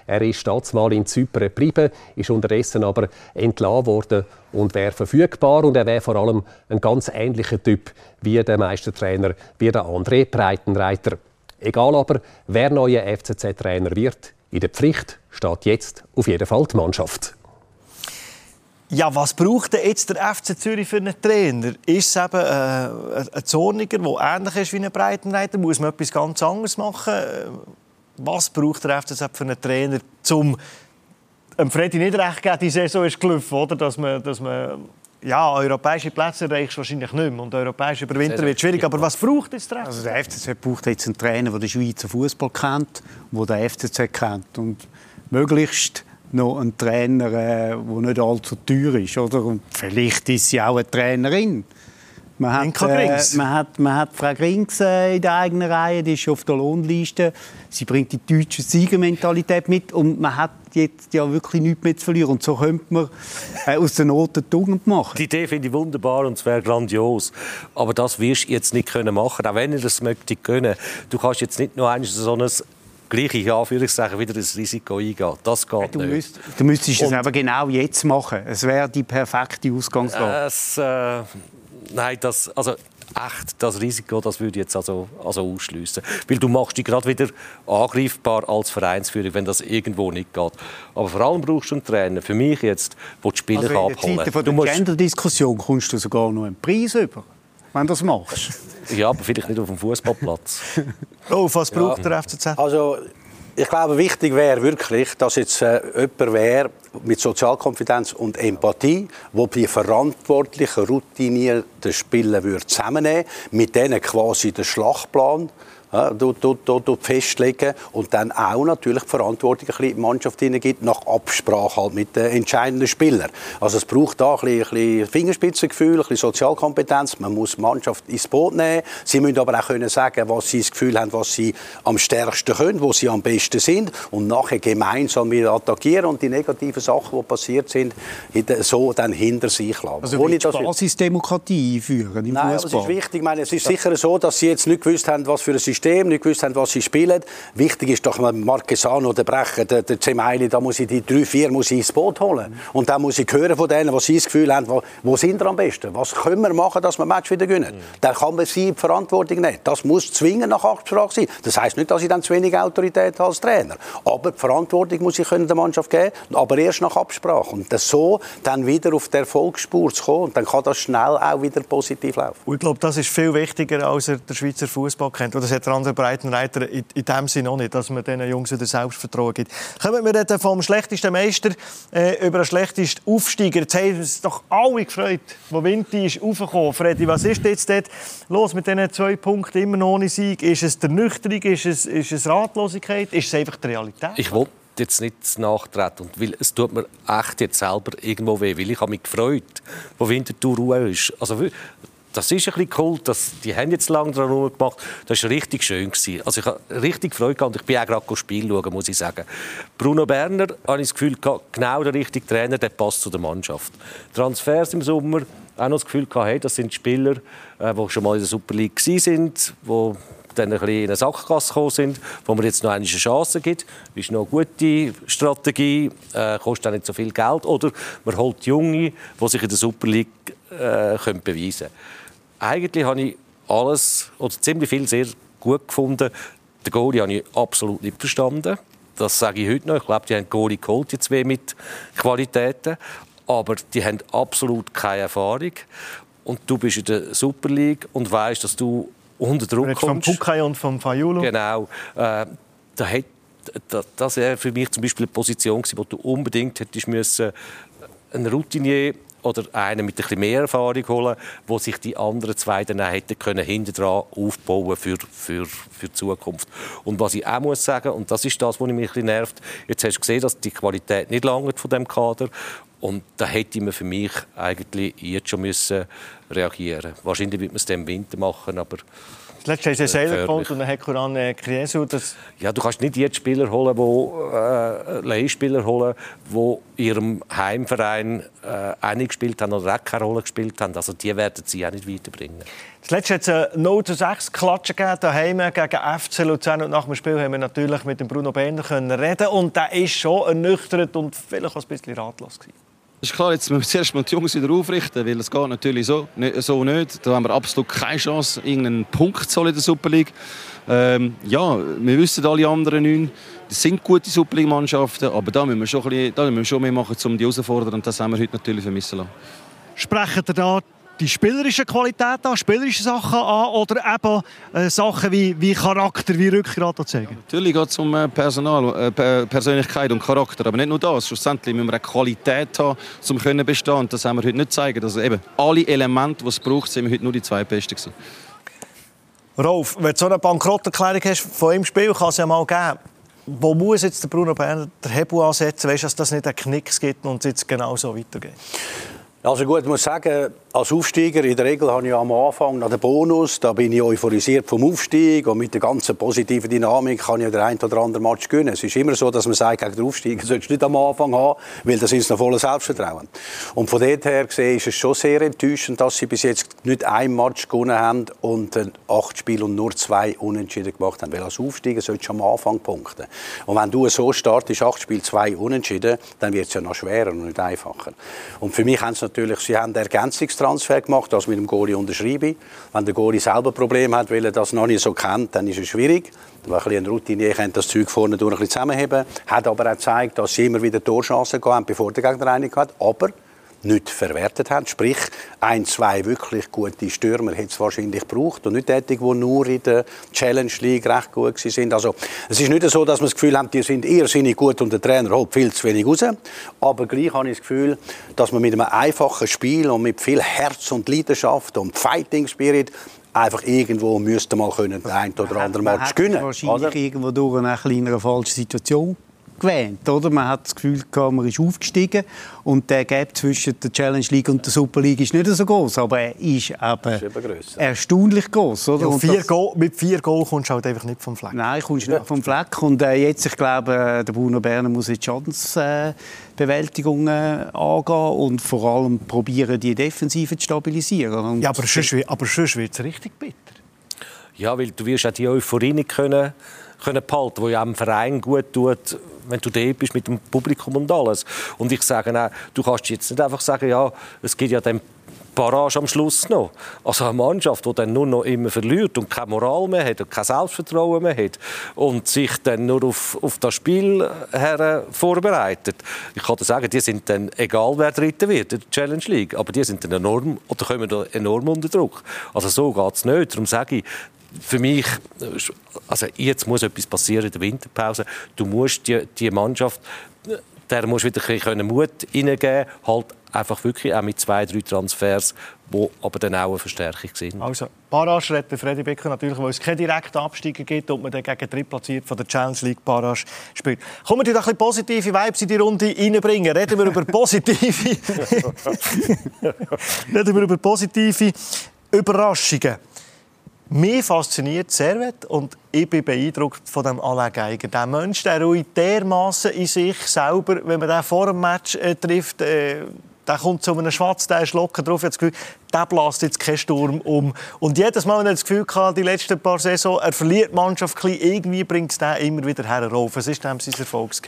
Er ist mal in Zypern geblieben, ist unterdessen aber entlassen worden und wäre verfügbar. Und er wäre vor allem ein ganz ähnlicher Typ wie der Meistertrainer, wie der André Breitenreiter. Egal aber, wer neuer FCZ-Trainer wird, in der Pflicht steht jetzt auf jeden Fall die Mannschaft. Ja, was braucht denn jetzt der FC Zürich für einen Trainer? Ist es eben äh, ein Zorniger, der ähnlich ist wie ein Breitenreiter? Muss man etwas ganz anderes machen? Was braucht der FCZ für einen Trainer, um dem Freddy nicht recht geben, die Saison ist gelaufen, oder? Dass man, dass man ja, europäische Plätze erreichst wahrscheinlich nicht mehr. Und europäisch überwintern wird schwierig. Aber was braucht jetzt der FCZ? Also der FCZ braucht jetzt einen Trainer, der den Schweizer Fußball kennt, der den FCZ kennt. Und möglichst noch einen Trainer, der nicht allzu teuer ist. Oder? Und vielleicht ist sie auch eine Trainerin. Man hat, äh, man, hat, man hat Frau Grings äh, in der eigenen Reihe, die ist auf der Lohnliste. Sie bringt die deutsche Siegermentalität mit und man hat jetzt ja wirklich nichts mehr zu verlieren. Und so könnte man äh, aus der Not eine Tugend machen. Die Idee finde ich wunderbar und es wäre grandios. Aber das wirst du jetzt nicht können machen, auch wenn ihr das möchte können. Du kannst jetzt nicht nur so ein gleiche Anführungszeichen wieder das Risiko eingehen. Das geht du nicht. Müsst, du müsstest es aber genau jetzt machen. Es wäre die perfekte Ausgangslage. Es, äh, nein, das, also echt das Risiko, das würde ich jetzt also, also ausschließen, weil du machst dich gerade wieder angreifbar als Vereinsführer, wenn das irgendwo nicht geht. Aber vor allem brauchst du einen Trainer. Für mich jetzt, wo die Spieler also in abholen. In der Gender-Diskussion kommst du sogar noch einen Preis über, wenn du das machst. Ja, aber vielleicht nicht auf dem Fußballplatz. oh, was braucht ja. der FCZ? Also ich glaube, wichtig wäre wirklich, dass jetzt äh, jemand wäre mit Sozialkompetenz und Empathie, wo die verantwortlichen, routinierten Spieler zusammennehmen mit denen quasi den Schlachtplan dort, dort, dort festlegen und dann auch natürlich die Verantwortung ein bisschen in die Mannschaft hineingibt, nach Absprache halt mit den entscheidenden Spielern. Also es braucht da ein bisschen, Fingerspitzengefühl, ein bisschen Sozialkompetenz. Man muss die Mannschaft ins Boot nehmen. Sie müssen aber auch können sagen, was sie das Gefühl haben, was sie am stärksten können, wo sie am besten sind und nachher gemeinsam wieder attackieren und die negativen Sachen, die passiert sind, so dann hinter sich lassen. Also Ohne, dass Basisdemokratie einführen im Nein, Fußball? es ist wichtig. Ich meine, es ist sicher so, dass sie jetzt nicht gewusst haben, was für ein System System, nicht gewusst haben, was sie spielen. Wichtig ist doch, Marquesano, der Brecher, der, der Zemaili, da muss ich die drei, vier muss ich ins Boot holen. Und dann muss ich hören von denen, was sie das Gefühl haben, wo, wo sind wir am besten? Was können wir machen, dass wir Match wieder gewinnen? Mhm. Dann kann man sie die Verantwortung nehmen. Das muss zwingend nach Absprache sein. Das heisst nicht, dass ich dann zu wenig Autorität habe als Trainer. Aber die Verantwortung muss ich können der Mannschaft geben, aber erst nach Absprache. Und das so dann wieder auf der Erfolgsspur zu kommen, und dann kann das schnell auch wieder positiv laufen. Und ich glaube, das ist viel wichtiger, als er der Schweizer Fußball kennt. Das hat der Breitenreiter in, in dem Sinne auch nicht, dass man diesen Jungs wieder Selbstvertrauen gibt. Kommen wir dann vom schlechtesten Meister äh, über den schlechtesten Aufsteiger. Jetzt haben uns doch alle gefreut, wo Winti ist raufgekommen. Freddy, was ist jetzt dort los mit diesen zwei Punkten immer noch ohne Sieg? Ist es der Nüchterung? Ist es, ist es Ratlosigkeit? Ist es einfach die Realität? Ich will jetzt nicht nachtreten, weil es tut mir echt jetzt selber irgendwo weh, weil ich habe mich gefreut, wo Winterthur Ruhe ist. Also das ist ein bisschen cool, das, die haben jetzt lange daran gemacht. Das war richtig schön. Gewesen. Also ich habe richtig Freude gehabt ich bin auch gerade Spiel schauen, muss ich sagen. Bruno Berner, habe ich das Gefühl, genau der richtige Trainer, der passt zu der Mannschaft. Transfers im Sommer, auch noch das Gefühl gehabt, hey, das sind Spieler, äh, die schon mal in der Super League waren, die dann ein bisschen in eine Sackgasse gekommen sind, wo man jetzt noch eine Chance gibt. Das ist noch eine gute Strategie, äh, kostet auch nicht so viel Geld. Oder man holt Junge, die sich in der Super League äh, können beweisen können eigentlich habe ich alles oder ziemlich viel sehr gut gefunden. Den Goalie habe ich absolut nicht verstanden. Das sage ich heute noch. Ich glaube, die haben Goalie geholt, die zwei mit Qualitäten. Aber die haben absolut keine Erfahrung. Und du bist in der Super League und weißt, dass du unter Druck kommst. Vom Pukai und vom Fayulu. Genau. Äh, da das wäre für mich zum Beispiel eine Position gewesen, wo du unbedingt hättest müssen einen Routinier oder einen mit ein mehr Erfahrung holen, wo sich die anderen zwei dann hätten können hinten dran aufbauen für, für, für die Zukunft. Und was ich auch muss sagen, und das ist das, was mich ein nervt, jetzt hast du gesehen, dass die Qualität nicht lange von dem Kader und da hätte man für mich eigentlich jetzt schon müssen reagieren. Wahrscheinlich wird man es im Winter machen, aber das letzte haben sie Seiler geholt und dann hat Kuran äh, Kriesu. Das ja, du kannst nicht jetzt Spieler holen, wo, äh, Leihspieler holen, die ihrem Heimverein äh, auch nicht gespielt haben oder auch keine Rolle gespielt haben. Also die werden sie auch nicht weiterbringen. Das letzte hat es 0 zu 6 Klatschen gegeben, daheim gegen FC Luzern. Und nach dem Spiel haben wir natürlich mit dem Bruno können reden Und der ist schon ernüchtert und vielleicht auch ein bisschen ratlos gewesen. Ist klar, jetzt müssen wir zuerst mal die Jungs wieder aufrichten, weil es geht natürlich so, so nicht. Da haben wir absolut keine Chance, irgendeinen Punkt zu holen in der Super League. Ähm, ja, wir wissen alle anderen neun, das sind gute Super League-Mannschaften, aber da müssen wir schon, bisschen, da müssen wir schon mehr machen, um die herauszufordern. Und das haben wir heute natürlich vermissen lassen. Sprechen ihr da die spielerische Qualität an, spielerische Sachen an oder eben äh, Sachen wie, wie Charakter, wie Rückgrat zeigen? Ja, natürlich geht es um äh, Personal, äh, Persönlichkeit und Charakter, aber nicht nur das. Schlussendlich müssen wir eine Qualität haben, um zu bestehen. Das haben wir heute nicht zeigen. Also eben alle Elemente, die es braucht, sind wir heute nur die zwei Besten gewesen. Rolf, wenn du so eine Bankrotterklärung hast von im Spiel, kann es ja mal geben. Wo muss jetzt der Bruno Berner den Hebel ansetzen, weißt, dass das nicht einen Knicks gibt und es jetzt genau so weitergeht? Also gut, ich muss sagen, als Aufsteiger, in der Regel habe ich am Anfang nach den Bonus, da bin ich euphorisiert vom Aufstieg und mit der ganzen positiven Dynamik kann ich den einen oder anderen Match gewinnen. Es ist immer so, dass man sagt, gegen den Aufsteiger sollst du nicht am Anfang haben, weil das ist noch voller Selbstvertrauen. Und von dort her gesehen ist es schon sehr enttäuschend, dass sie bis jetzt nicht ein Match gewonnen haben und acht Spiele und nur zwei Unentschieden gemacht haben. Weil als Aufsteiger solltest du am Anfang punkten. Und wenn du so startest, acht Spiele, zwei Unentschieden, dann wird es ja noch schwerer und nicht einfacher. Und für mich haben sie natürlich, sie haben Ergänzungs Transfer gemacht, das mit dem Goalie unterschreibe. Wenn der Goalie selber Probleme hat, weil er das noch nicht so kennt, dann ist es schwierig. Ein bisschen Routinier könnte das Zeug vorne durch ein bisschen zusammenheben. Hat aber auch gezeigt, dass sie immer wieder Torchancen haben, bevor der Gegner eine hat. Aber nicht verwertet haben. Sprich, ein, zwei wirklich gute Stürmer hätte es wahrscheinlich gebraucht und nicht tätig, die nur in der Challenge League recht gut sind. Also, es ist nicht so, dass man das Gefühl hat, die sind irrsinnig gut und der Trainer holt viel zu wenig raus. Aber gleich habe ich das Gefühl, dass man mit einem einfachen Spiel und mit viel Herz und Leidenschaft und Fighting Spirit einfach irgendwo müsste mal können, den einen oder anderen Match gewinnen. Wahrscheinlich oder? irgendwo durch eine kleinere falsche Situation gewähnt. Oder? Man hat das Gefühl, man ist aufgestiegen und der Gap zwischen der Challenge League und der Super League ist nicht so groß, aber er ist eben erstaunlich groß. Oder? Ja, vier Goal, mit vier Goal kommst du halt einfach nicht vom Fleck. Nein, kommst nicht vom Fleck. Und äh, jetzt, ich glaube, äh, der Bruno Berner muss jetzt Schadensbewältigung äh, angehen und vor allem probieren, die Defensive zu stabilisieren. Und ja, aber sonst, aber sonst wird es richtig bitter. Ja, weil du wirst auch die Euphorie nicht können können behalten, wo ja dem Verein gut tut, wenn du da bist mit dem Publikum und alles. Und ich sage auch, du kannst jetzt nicht einfach sagen, ja, es gibt ja den Barrage am Schluss noch. Also eine Mannschaft, die dann nur noch immer verliert und keine Moral mehr hat und kein Selbstvertrauen mehr hat und sich dann nur auf, auf das Spiel her vorbereitet. Ich kann dir sagen, die sind dann, egal wer Dritter wird in der Challenge League, aber die sind dann enorm, oder kommen da enorm unter Druck. Also so geht es nicht. Darum sage ich, für mich, also jetzt muss etwas passieren in der Winterpause. Du musst die, die Mannschaft, der musst wieder ein bisschen Mut hineingeben, halt einfach wirklich auch mit zwei, drei Transfers, die aber dann auch eine Verstärkung sind. Also, Barrage redet Freddy Becker natürlich, weil es keine direkten Abstiege gibt und man dann gegen Drittplatziert von der Challenge League Barrage spielt. Kommen wir ein bisschen positive Vibes in die Runde reinbringen. Reden wir über positive... Reden wir über positive Überraschungen. Mich fasziniert Servet und ich bin beeindruckt von dem Alain Geiger. Der Mensch, der ruht dermaßen in sich selber, wenn man den vor Match äh, trifft, äh, kommt zu einem Schwarz, der drauf. Ich das Gefühl, der bläst jetzt keinen Sturm um. Und jedes Mal, wenn ich das Gefühl hatte, die letzten paar Saison, er verliert die Mannschaft ein irgendwie bringt es immer wieder herauf. Was ist dem sein?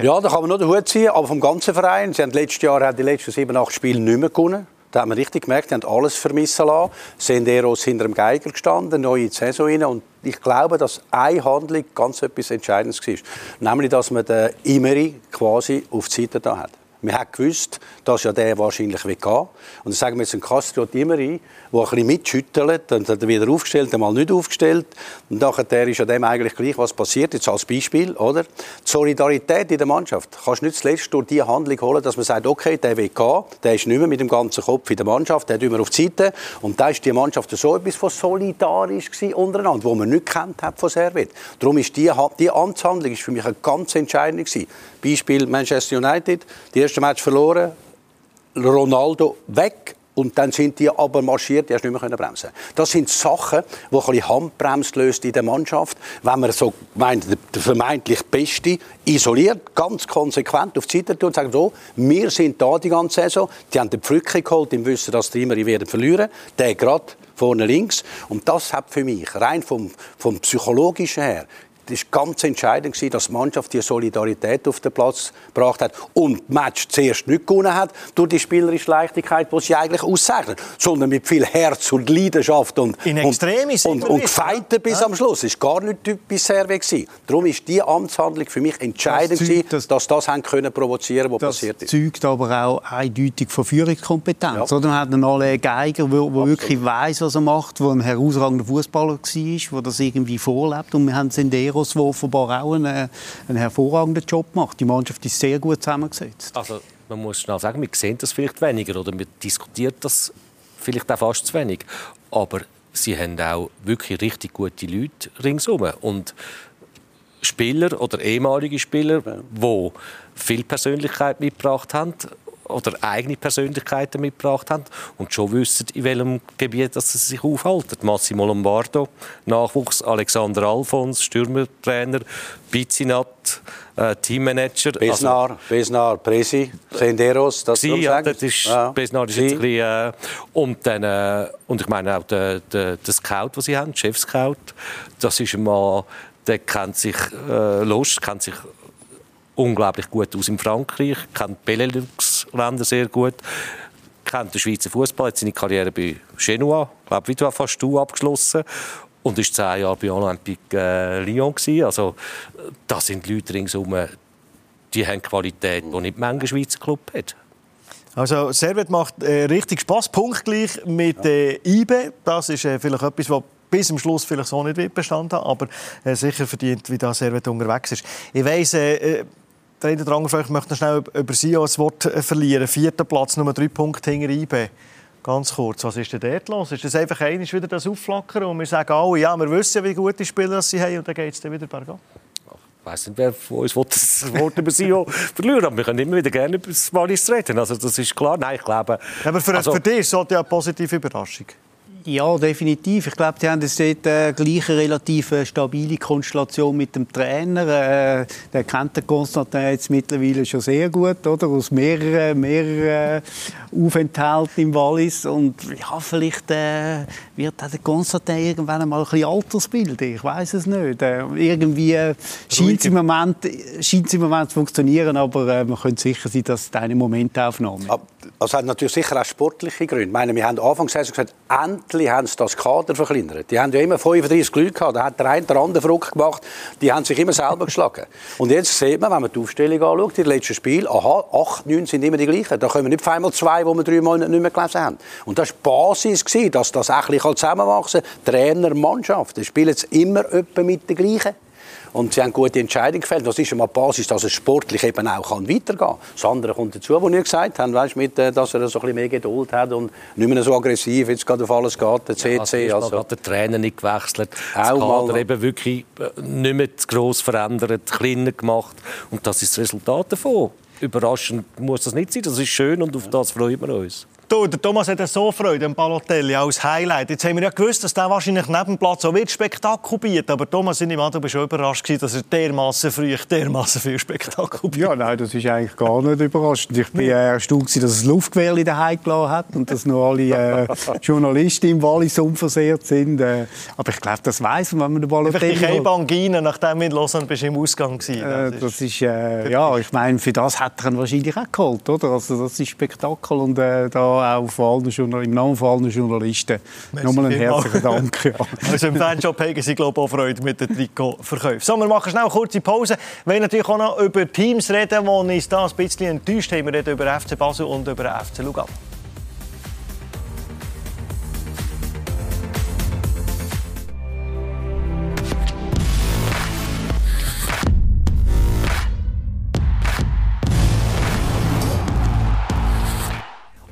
Ja, da kann man nur den Hut ziehen, aber vom ganzen Verein. Sie haben letztes Jahr die letzten sieben, acht Spiele nicht mehr gewonnen. Da haben wir richtig gemerkt, die haben alles vermissen lassen. Senderos hinter dem Geiger gestanden, neue Saison rein. Und ich glaube, dass eine Handlung ganz etwas Entscheidendes war. Nämlich, dass man den Imeri quasi auf die Seite da hat. Man hat gewusst, dass ja der wahrscheinlich will gehen. Und dann sagen wir jetzt einen Castro Imeri, der ein bisschen mitschüttelt, dann hat er wieder aufgestellt, dann mal nicht aufgestellt. Und nachher ist ja dem eigentlich gleich, was passiert, jetzt als Beispiel, oder? Die Solidarität in der Mannschaft kannst du nicht zuletzt durch diese Handlung holen, dass man sagt, okay, der will gehen, der ist nicht mehr mit dem ganzen Kopf in der Mannschaft, der tun wir auf die Seite. Und da ist die Mannschaft so etwas von solidarisch gewesen untereinander, wo man nicht kennt hat von Servet. Darum ist die, die Amtshandlung ist für mich eine ganz entscheidende gewesen. Beispiel Manchester United, die erste Match verloren, Ronaldo weg und dann sind die aber marschiert, die hast nicht mehr bremsen. Das sind Sachen, die ein bisschen Handbremse löst in der Mannschaft, wenn man so meint, der vermeintlich Beste isoliert, ganz konsequent auf die Seite tut und sagt so, wir sind da die ganze Saison, die haben den Pflücke geholt im Wissen, dass die immer werden verlieren, der gerade vorne links. Und das hat für mich rein vom, vom psychologischen her das war ganz entscheidend, dass die Mannschaft die Solidarität auf den Platz gebracht hat und das Match zuerst nicht gewonnen hat durch die spielerische Leichtigkeit, die sie eigentlich auszeichnet, sondern mit viel Herz und Leidenschaft und, In Extremis und, und, und gefeitet bis ja. am Schluss. Es war gar nicht typisch Serve. Darum war diese Amtshandlung für mich entscheidend, das Zeug, das, dass das haben können provozieren was passiert ist. Das zeugt aber auch eindeutig von Führungskompetenz. Ja. Oder? Man hat einen alle Geiger, der wirklich weiß, was er macht, der ein herausragender Fußballer war, der das irgendwie vorlebt. Und wir haben es in der Eros, der offenbar auch einen, einen hervorragenden Job macht. Die Mannschaft ist sehr gut zusammengesetzt. Also, man muss schnell sagen, wir sehen das vielleicht weniger oder wir diskutieren das vielleicht auch fast zu wenig. Aber sie haben auch wirklich richtig gute Leute ringsherum. Und Spieler oder ehemalige Spieler, die viel Persönlichkeit mitgebracht haben, oder eigene Persönlichkeiten mitgebracht haben und schon wissen, in welchem Gebiet dass sie sich aufhalten. Massimo Lombardo, Nachwuchs, Alexander Alfons, Stürmertrainer, Bizinat, äh, Teammanager. Besnar, also, Besnar, Presi, Senderos, das Sie, ja, das ist, ja. Besnar ist jetzt ein bisschen, äh, und, dann, äh, und ich meine auch der, der, der Scout, den sie haben, Chef-Scout, das ist ein Mann, der kennt sich äh, los, kennt sich unglaublich gut aus in Frankreich, kennt Benelux-Länder sehr gut, kennt den Schweizer Fußball, hat seine Karriere bei Genua, glaube wie du fast du abgeschlossen und ist zehn Jahre bei Olympique äh, Lyon gewesen. Also das sind Leute ringsum, die haben Qualität, die nicht mancher Schweizer Club hat. Also Servet macht äh, richtig Spaß, punktgleich mit äh, IBE. Das ist äh, vielleicht etwas, was bis zum Schluss vielleicht so nicht bestanden aber äh, sicher verdient, wie da Servet unterwegs ist. Ich weiss, äh, äh der eine oder andere vielleicht möchte noch schnell über Sie das Wort äh, verlieren. Vierter Platz, nur drei Punkte hinter IB. Ganz kurz, was ist denn dort los? Ist das einfach einmal wieder das Aufflackern und wir sagen alle, ja, wir wissen, wie gute Spieler sie haben und dann geht es dann wieder bergab? Ich weiß nicht, wer von uns das Wort über Sio verlieren aber wir können immer wieder gerne über das Wallis reden. Also das ist klar. Nein, ich glaube... aber für, also, für dich es ja eine positive Überraschung. Ja, definitiv. Ich glaube, die haben jetzt dort äh, gleich eine relativ äh, stabile Konstellation mit dem Trainer. Äh, der kennt den Konstantin jetzt mittlerweile schon sehr gut, oder? Aus mehreren, mehreren äh, Aufenthalten im Wallis. Und ja, vielleicht äh, wird der Konstantin irgendwann einmal ein bisschen Altersbild. Ich weiß es nicht. Äh, irgendwie äh, scheint es im, Moment, scheint im Moment zu funktionieren, aber man könnte sicher sein, dass es eine Momentaufnahme ist. Also hat natürlich sicher auch sportliche Gründe. Ich meine, wir haben anfangs gesagt, endlich haben sie das Kader verkleinert. Die haben ja immer 35 Leute gehabt, da hat der eine der andere verrückt gemacht. Die haben sich immer selber geschlagen. Und jetzt sieht man, wenn man die Aufstellung anschaut, die letzten Spiele, aha, 8, 9 sind immer die gleichen. Da kommen nicht einmal zwei, wo wir drei Monate nicht mehr gelesen haben. Und das war die Basis, dass das ein bisschen zusammenwachsen kann. Trainer, Mannschaft, die spielen jetzt immer mit den gleichen. Und sie haben gute Entscheidungen gefällt. Das ist einmal die Basis, dass es sportlich eben auch weitergehen kann. Das andere kommt dazu, was wir gesagt haben, weißt, mit, äh, dass er so ein bisschen mehr Geduld hat und nicht mehr so aggressiv jetzt gerade auf alles geht, der CC. Ja, also, hat der Trainer nicht gewechselt, das auch Kader eben wirklich äh, nicht mehr zu gross verändert, kleiner gemacht. Und das ist das Resultat davon. Überraschend muss das nicht sein, das ist schön und auf das freuen wir uns. Du, der Thomas hat so Freude am Balotelli als Highlight. Jetzt haben wir ja gewusst, dass der wahrscheinlich neben dem Platz auch wird Spektakel bietet. Aber Thomas, ich Mann, du bist schon überrascht dass er dermaßen früh dermaßen viel Spektakel bietet. Ja, nein, das ist eigentlich gar nicht überraschend. Ich bin äh, erstaunt, dass es Luftgewehr daheim gelassen hat und dass noch alle äh, Journalisten im Wallis unversehrt sind. Äh, aber ich glaube, das weiß man, wenn man den Balotelli... Einfach die Angine, nachdem du in Lausanne bist im Ausgang warst. Äh, das ist, äh, ja, ich meine, für das hat er ihn wahrscheinlich auch geholt, oder? Also das ist Spektakel und äh, da auch von allen im Namen von allen Journalisten nochmal einen herzlichen Dank. Ja. Also im Fanshop haben Sie, glaube ich, auch Freude mit den Trikotverkäufen. So, wir machen schnell eine kurze Pause. Wir natürlich auch noch über Teams reden, die uns da ein bisschen enttäuscht haben. Wir reden über FC Basel und über FC Lugano.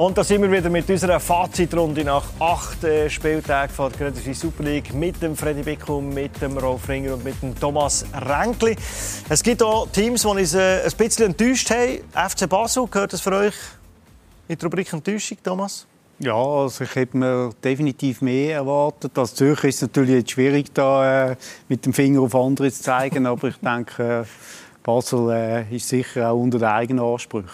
Und da sind wir wieder mit unserer Fazitrunde nach acht äh, Spieltagen von der Credit Super League mit dem Freddy Bickum, mit dem Rolf Ringer und mit dem Thomas Renkli. Es gibt auch Teams, die uns äh, ein bisschen enttäuscht haben. FC Basel, gehört das für euch in die Rubrik Enttäuschung, Thomas? Ja, also ich hätte mir definitiv mehr erwartet. Als Zürcher ist es natürlich jetzt schwierig, da äh, mit dem Finger auf andere zu zeigen, aber ich denke, Basel äh, ist sicher auch unter den eigenen Ansprüchen.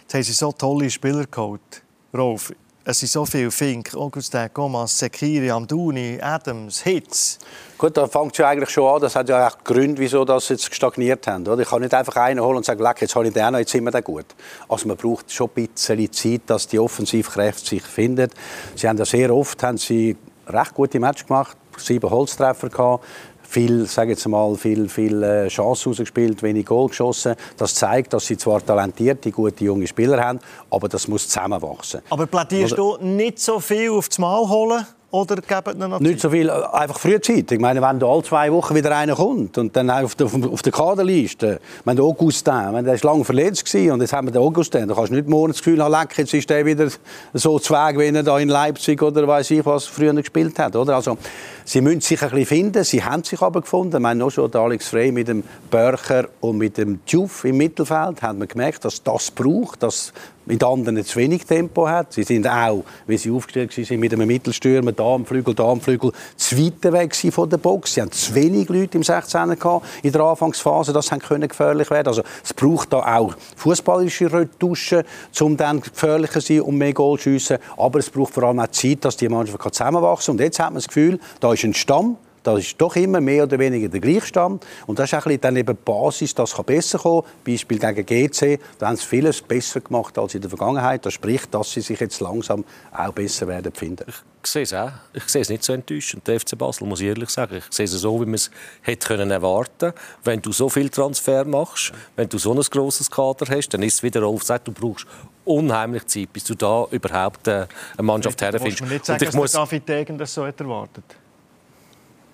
Jetzt haben sie so tolle Spieler geholt. Rolf, es sind so viele Fink, Augustin, Gomas, Sekiri, Amdouni, Adams, Hitz. Gut, da fängt es eigentlich schon an. Das hat ja auch Gründe, wieso das jetzt stagniert haben. Oder? Ich kann nicht einfach einen holen und sagen, leck, jetzt habe ich den noch, jetzt sind wir dann gut. Also man braucht schon ein bisschen Zeit, dass die Offensivkräfte sich finden. Sie haben ja sehr oft haben sie recht gute Match gemacht, sieben Holztreffer gehabt viel, sage jetzt mal, viel, viel äh, Chancen rausgespielt, wenig Goal geschossen. Das zeigt, dass sie zwar talentierte, gute junge Spieler haben, aber das muss zusammenwachsen. Aber plädierst du nicht so viel auf das Mal holen? Oder geben noch Nicht so viel, einfach frühzeitig. Ich meine, wenn da alle zwei Wochen wieder einer kommt und dann auf der, auf der Kaderliste, meine, der Augustin, der war lange verletzt gewesen, und jetzt haben wir den Augustin, da kannst du nicht morgen das Gefühl haben, leck, jetzt ist der wieder so zweig, wie er da in Leipzig oder weiß ich was früher gespielt hat, oder? Also, sie müssen sich ein bisschen finden, sie haben sich aber gefunden. Ich meine, noch schon Alex Frey mit dem Börcher und mit dem Diouf im Mittelfeld, haben wir gemerkt, dass das braucht, dass mit anderen zu wenig Tempo hat. Sie sind auch, wie sie aufgestellt waren, mit einem Mittelstürmer, da am Flügel, da am Flügel, zu weit weg von der Box. Sie haben zu wenig Leute im 16er gehabt in der Anfangsphase, das können gefährlich werden. Also es braucht da auch fußballische Retuschen, um dann gefährlicher zu sein und mehr Goal zu schiessen. Aber es braucht vor allem auch Zeit, dass die Mannschaft zusammenwachsen kann. Und jetzt hat man das Gefühl, da ist ein Stamm, das ist doch immer mehr oder weniger der Gleichstand. Und das ist ein dann eben die Basis, das kann besser kommen. Beispiel gegen GC, da haben sie vieles besser gemacht als in der Vergangenheit. Das spricht, dass sie sich jetzt langsam auch besser werden finden. Ich sehe es auch. Ich sehe es nicht so enttäuschend, der FC Basel, muss ich ehrlich sagen. Ich sehe es so, wie man es hätte können erwarten Wenn du so viel Transfer machst, wenn du so ein grosses Kader hast, dann ist es wieder Rolf sagt, du brauchst unheimlich Zeit, bis du da überhaupt äh, eine Mannschaft herfindest. Du nicht sagen, ich dass muss... David Degen das so erwartet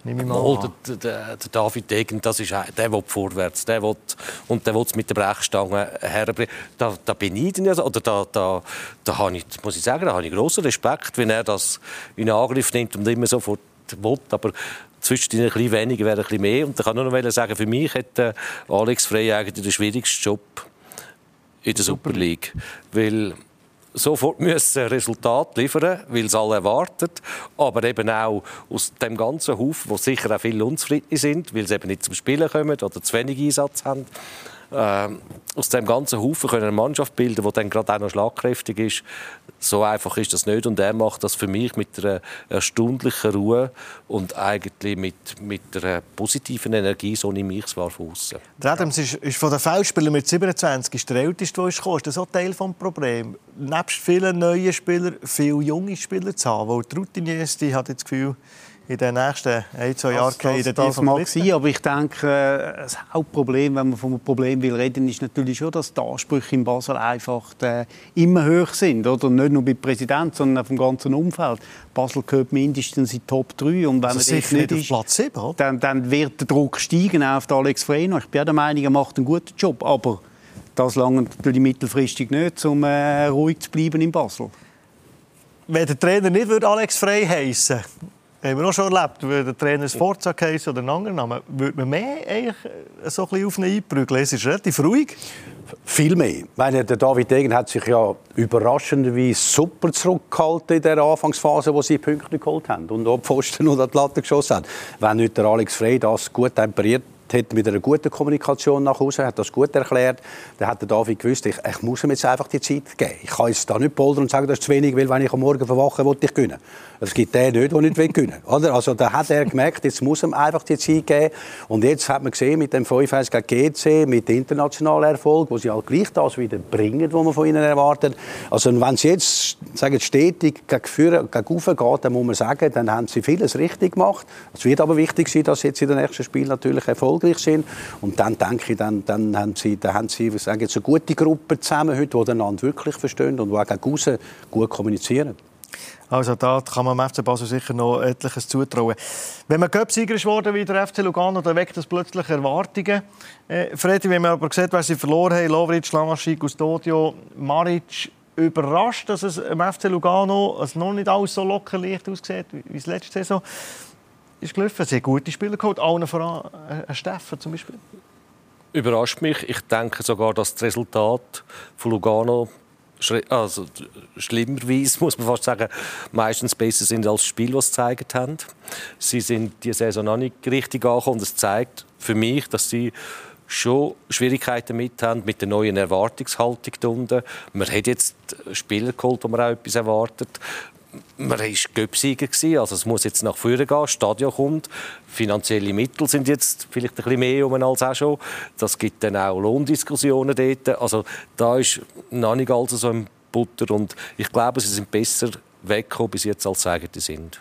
Nehme ich mal Mal, der, der, der, David Degen, das ist, der will vorwärts, der will, und der will es mit der Brechstange herbringen. Da, da bin ich oder da, da, da habe ich, muss ich sagen, da habe ich großen Respekt, wenn er das in Angriff nimmt und immer sofort will. Aber zwischendurch ein bisschen weniger wäre ein bisschen mehr. Und ich kann nur noch sagen, für mich hat Alex Frey eigentlich den schwierigsten Job in der Super League, weil sofort müssen Resultat liefern, weil es alle erwarten, aber eben auch aus dem ganzen Haufen, wo sicher auch viele unzufrieden sind, weil sie eben nicht zum Spielen kommen oder zu wenig Einsatz haben. Äh, aus dem ganzen Haufen können eine Mannschaft bilden, die dann gerade auch noch schlagkräftig ist. So einfach ist das nicht und er macht das für mich mit einer erstaunlichen Ruhe und eigentlich mit, mit einer positiven Energie, so nehme ich es wahr von außen. Adams ist, ist von den Feldspielern mit 27 ist der älteste, der ist gekommen. Ist das auch Teil des Problems? Nebst vielen neuen Spielern, viele junge Spieler zu haben, weil die Routiniers, die hat das Gefühl, in den nächsten ein, zwei Jahren das, das, das mag sein, aber ich denke, das Hauptproblem, wenn man von einem Problem will reden, ist natürlich schon, dass die Ansprüche in Basel einfach äh, immer hoch sind, oder nicht nur beim Präsidenten, sondern auch vom ganzen Umfeld. Basel gehört mindestens in die Top 3 und wenn also man nicht ist, Platz 7, dann, dann, wird der Druck steigen auf Alex Freno. Ich bin der Meinung, er macht einen guten Job, aber das lange natürlich mittelfristig nicht, um äh, ruhig zu bleiben in Basel. Wenn der Trainer nicht Alex Frey heißen haben wir auch schon erlebt, wenn der Trainer Sforza heisst oder einen anderen Namen, würde man mehr eigentlich so ein bisschen auf ihn einprügeln? Es ist relativ ruhig. Viel mehr. Ich meine, der David Degen hat sich ja überraschenderweise super zurückgehalten in der Anfangsphase, wo sie Punkte geholt haben und auch Pfosten und die Latte geschossen haben. Wenn nicht der Alex Frey das gut temperiert hat mit einer guten Kommunikation nach Hause, hat das gut erklärt. Dann hat der David gewusst, ich, ich muss ihm jetzt einfach die Zeit geben. Ich kann jetzt da nicht poldern und sagen, das ist zu wenig, weil wenn ich am Morgen verwache, will ich gewinnen. Es gibt den nicht, der nicht will gewinnen will. Also da hat er gemerkt, jetzt muss ihm einfach die Zeit geben. Und jetzt hat man gesehen, mit dem 5 gegen GC, mit internationalen Erfolg, wo sie halt gleich das wieder bringen, was man von ihnen erwartet. Also wenn sie jetzt sagen, stetig gegen Führer, gegen geht, dann muss man sagen, dann haben sie vieles richtig gemacht. Es wird aber wichtig sein, dass jetzt in den nächsten Spielen natürlich erfolgreich sind. Und dann denke ich, dann, dann haben sie, dann haben sie sagen jetzt eine gute Gruppe zusammen heute, die einander wirklich verstehen und die auch gegen gut kommunizieren. Also da kann man dem FC Basel sicher noch etliches zutrauen. Wenn man Göpsieger ist worden wie der FC Lugano, dann weckt das plötzlich Erwartungen. Äh, Freddy, wenn man aber sieht, wer sie verloren haben, Lovric, Lamaschi, Custodio, Maric, überrascht, dass es im FC Lugano noch nicht alles so locker leicht aussieht wie es letzte Saison ist gelaufen. Sie haben gute Spieler geholt, allen voran äh, Steffen zum Beispiel. Überrascht mich. Ich denke sogar, dass das Resultat von Lugano also schlimmerweise muss man fast sagen, meistens besser sind als das Spiel, das sie gezeigt haben. Sie sind die Saison noch nicht richtig angekommen es zeigt für mich, dass sie schon Schwierigkeiten mit haben mit der neuen Erwartungshaltung unten. Man hat jetzt Spieler geholt, wo man auch etwas erwartet. Man war Göpsieger, also es muss jetzt nach vorne gehen, das Stadion kommt, finanzielle Mittel sind jetzt vielleicht ein bisschen mehr als auch schon. Das gibt dann auch Lohndiskussionen dort. Also da ist noch nicht alles so im Butter und ich glaube, sie sind besser weggekommen bis jetzt, als sie sind.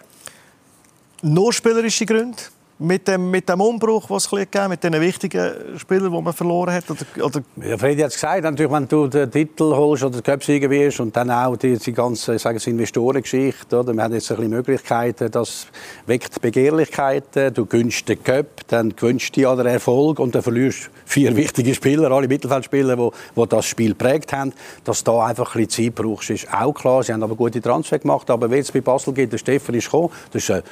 Nur spielerische Gründe? Mit dem, mit dem Umbruch, was es gegeben mit den wichtigen Spielern, die man verloren hat? Oder, oder? Ja, Freddy hat es gesagt, natürlich, wenn du den Titel holst oder den Cup-Sieger wirst und dann auch die, die ganze sagen Investorengeschichte, oder? wir haben jetzt ein bisschen Möglichkeiten, das weckt Begehrlichkeiten, du gönnst den Cup, dann gewünscht du an den Erfolg und dann verlierst vier wichtige Spieler, alle Mittelfeldspieler, die, das Spiel prägt haben, dass da einfach ein bisschen Zeit brauchst, ist auch klar. Sie haben aber gute Transfer gemacht, aber wenn es bei Basel geht, der Stefan ist gekommen, das ist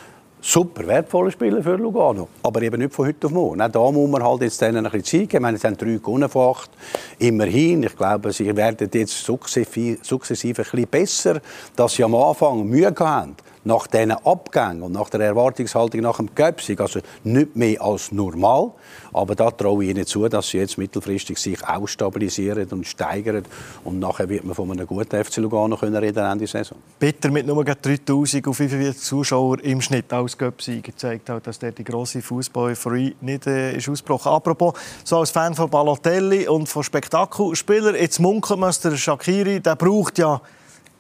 super wertvolle Spieler für Lugano, aber eben nicht von heute auf morgen. Auch da muss man halt jetzt denen ein bisschen Zeit geben. Wir haben drei gewonnen von acht. Immerhin, ich glaube, sie werden jetzt sukzessive, sukzessive ein bisschen besser, dass sie am Anfang Mühe haben nach diesen Abgängen und nach der Erwartungshaltung nach dem Göpsig, also nicht mehr als normal. Aber da traue ich ihnen zu, dass sie jetzt mittelfristig sich auch stabilisieren und steigern. Und nachher wird man von einem guten FC Lugano können reden Ende Saison. Bitter mit nur 3000 auf 45 Zuschauer im Schnitt als Göpsig zeigt auch, dass der die grosse Fußball-Euphorie nicht äh, ist ausgebrochen. Apropos, so als Fan von Balotelli und von Spektakelspielern, jetzt munkelt man, der Shakiri, der braucht ja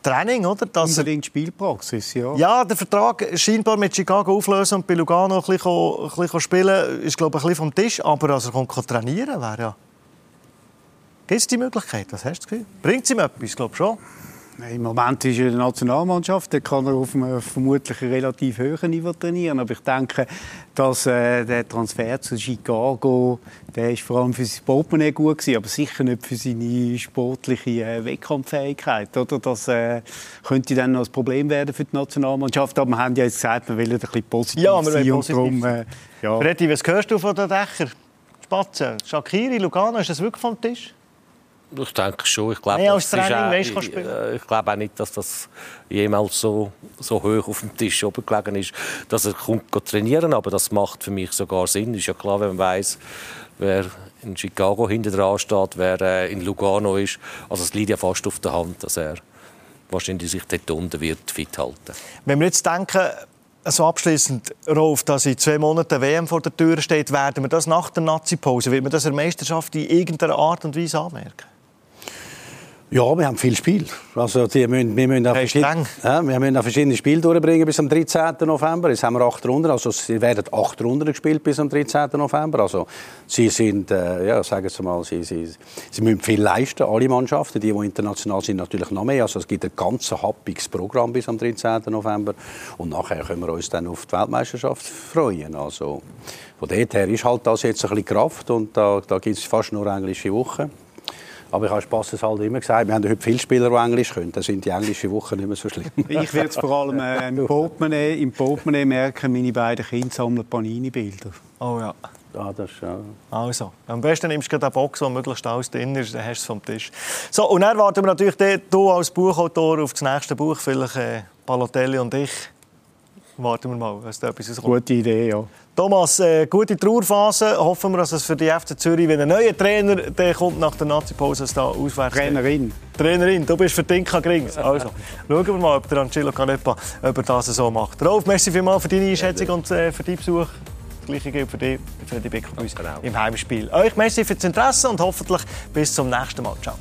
Training, oder? Dass Unbedingt Spielpraxis, ja. Ja, der Vertrag scheinbar mit Chicago auflösen und bei Lugano ein bisschen, ein bisschen spielen, ist glaube ich ein bisschen vom Tisch. Aber also, er kommt trainieren, wäre ja... Gibt es die Möglichkeit? Was hast du Gefühl? Bringt es ihm etwas? glaube schon. Im Moment ist er in der Nationalmannschaft, da kann er auf einem vermutlich relativ hohen Niveau trainieren. Aber ich denke, dass äh, der Transfer zu Chicago, der ist vor allem für sein Portemonnaie gut gewesen, aber sicher nicht für seine sportliche äh, Wettkampffähigkeit. Oder? Das äh, könnte dann noch ein Problem werden für die Nationalmannschaft. Aber wir haben ja jetzt gesagt, wir wollen ein bisschen positiv ja, wir sein. Positiv und darum, äh, ja. Freddy, was hörst du von den Dächern? Spatzen, Shakiri, Lugano, ist das wirklich vom Tisch? Ich denke schon. Ich glaube, nee, als Training, weißt, ich, ich glaube auch nicht, dass das jemals so, so hoch auf dem Tisch oben gelegen ist, dass er kommt trainieren aber das macht für mich sogar Sinn. Ist ja klar, wenn man weiß, wer in Chicago hinter dran steht, wer äh, in Lugano ist. Also es liegt ja fast auf der Hand, dass er wahrscheinlich sich dort unten wird fit halten. Wenn wir jetzt denken, so abschließend, Rolf, dass in zwei Monaten WM vor der Tür steht, werden wir das nach der Nazi-Pause, wird man das der Meisterschaft in irgendeiner Art und Weise anmerken? Ja, wir haben viel Spiel. Also die müssen, wir, müssen verschiedene, ja, wir müssen verschiedene Spiele durchbringen bis am 13. November. Jetzt haben wir acht Runden, also sie werden acht Runden gespielt bis am 13. November. Also sie sind, äh, ja, sagen Sie mal, sie, sie, sie müssen viel leisten, alle Mannschaften. Die, die international sind, natürlich noch mehr. Also es gibt ein ganz happiges Programm bis am 13. November. Und nachher können wir uns dann auf die Weltmeisterschaft freuen. Also von dort her ist halt das jetzt ein bisschen Kraft und da, da gibt es fast nur englische Wochen. Aber ich habe Spaß halt immer gesagt, wir haben heute viele Spieler, die Englisch können. Dann sind die englischen Wochen nicht mehr so schlimm. ich werde es vor allem äh, im, Portemonnaie, im Portemonnaie merken, meine beiden Kinder sammeln Panini-Bilder. Oh ja. Ja, das, ja. Also, am besten nimmst du den Box, der möglichst alles drin ist, dann hast du es vom Tisch. So, und dann warten wir natürlich du als Buchautor auf das nächste Buch, vielleicht äh, Palotelli und ich. Warten wir mal, dass da etwas rauskommt. Gute Idee, ja. Thomas, äh, gute Trauerphase. Hoffen wir, dass es für die FC Zürich, wenn ein neuer Trainer der kommt nach der Nazi-Pause, dass da auswärts Trainerin. Trainerin, du bist für Dinka Grings. Also, schauen wir mal, ob der Angelo Canepa ob er das so macht. Rolf, merci vielmals für deine Einschätzung und äh, für deinen Besuch. Das Gleiche gilt für dich, für die Becker bei uns Genau. im Heimspiel. Euch merci für das Interesse und hoffentlich bis zum nächsten Mal. Ciao.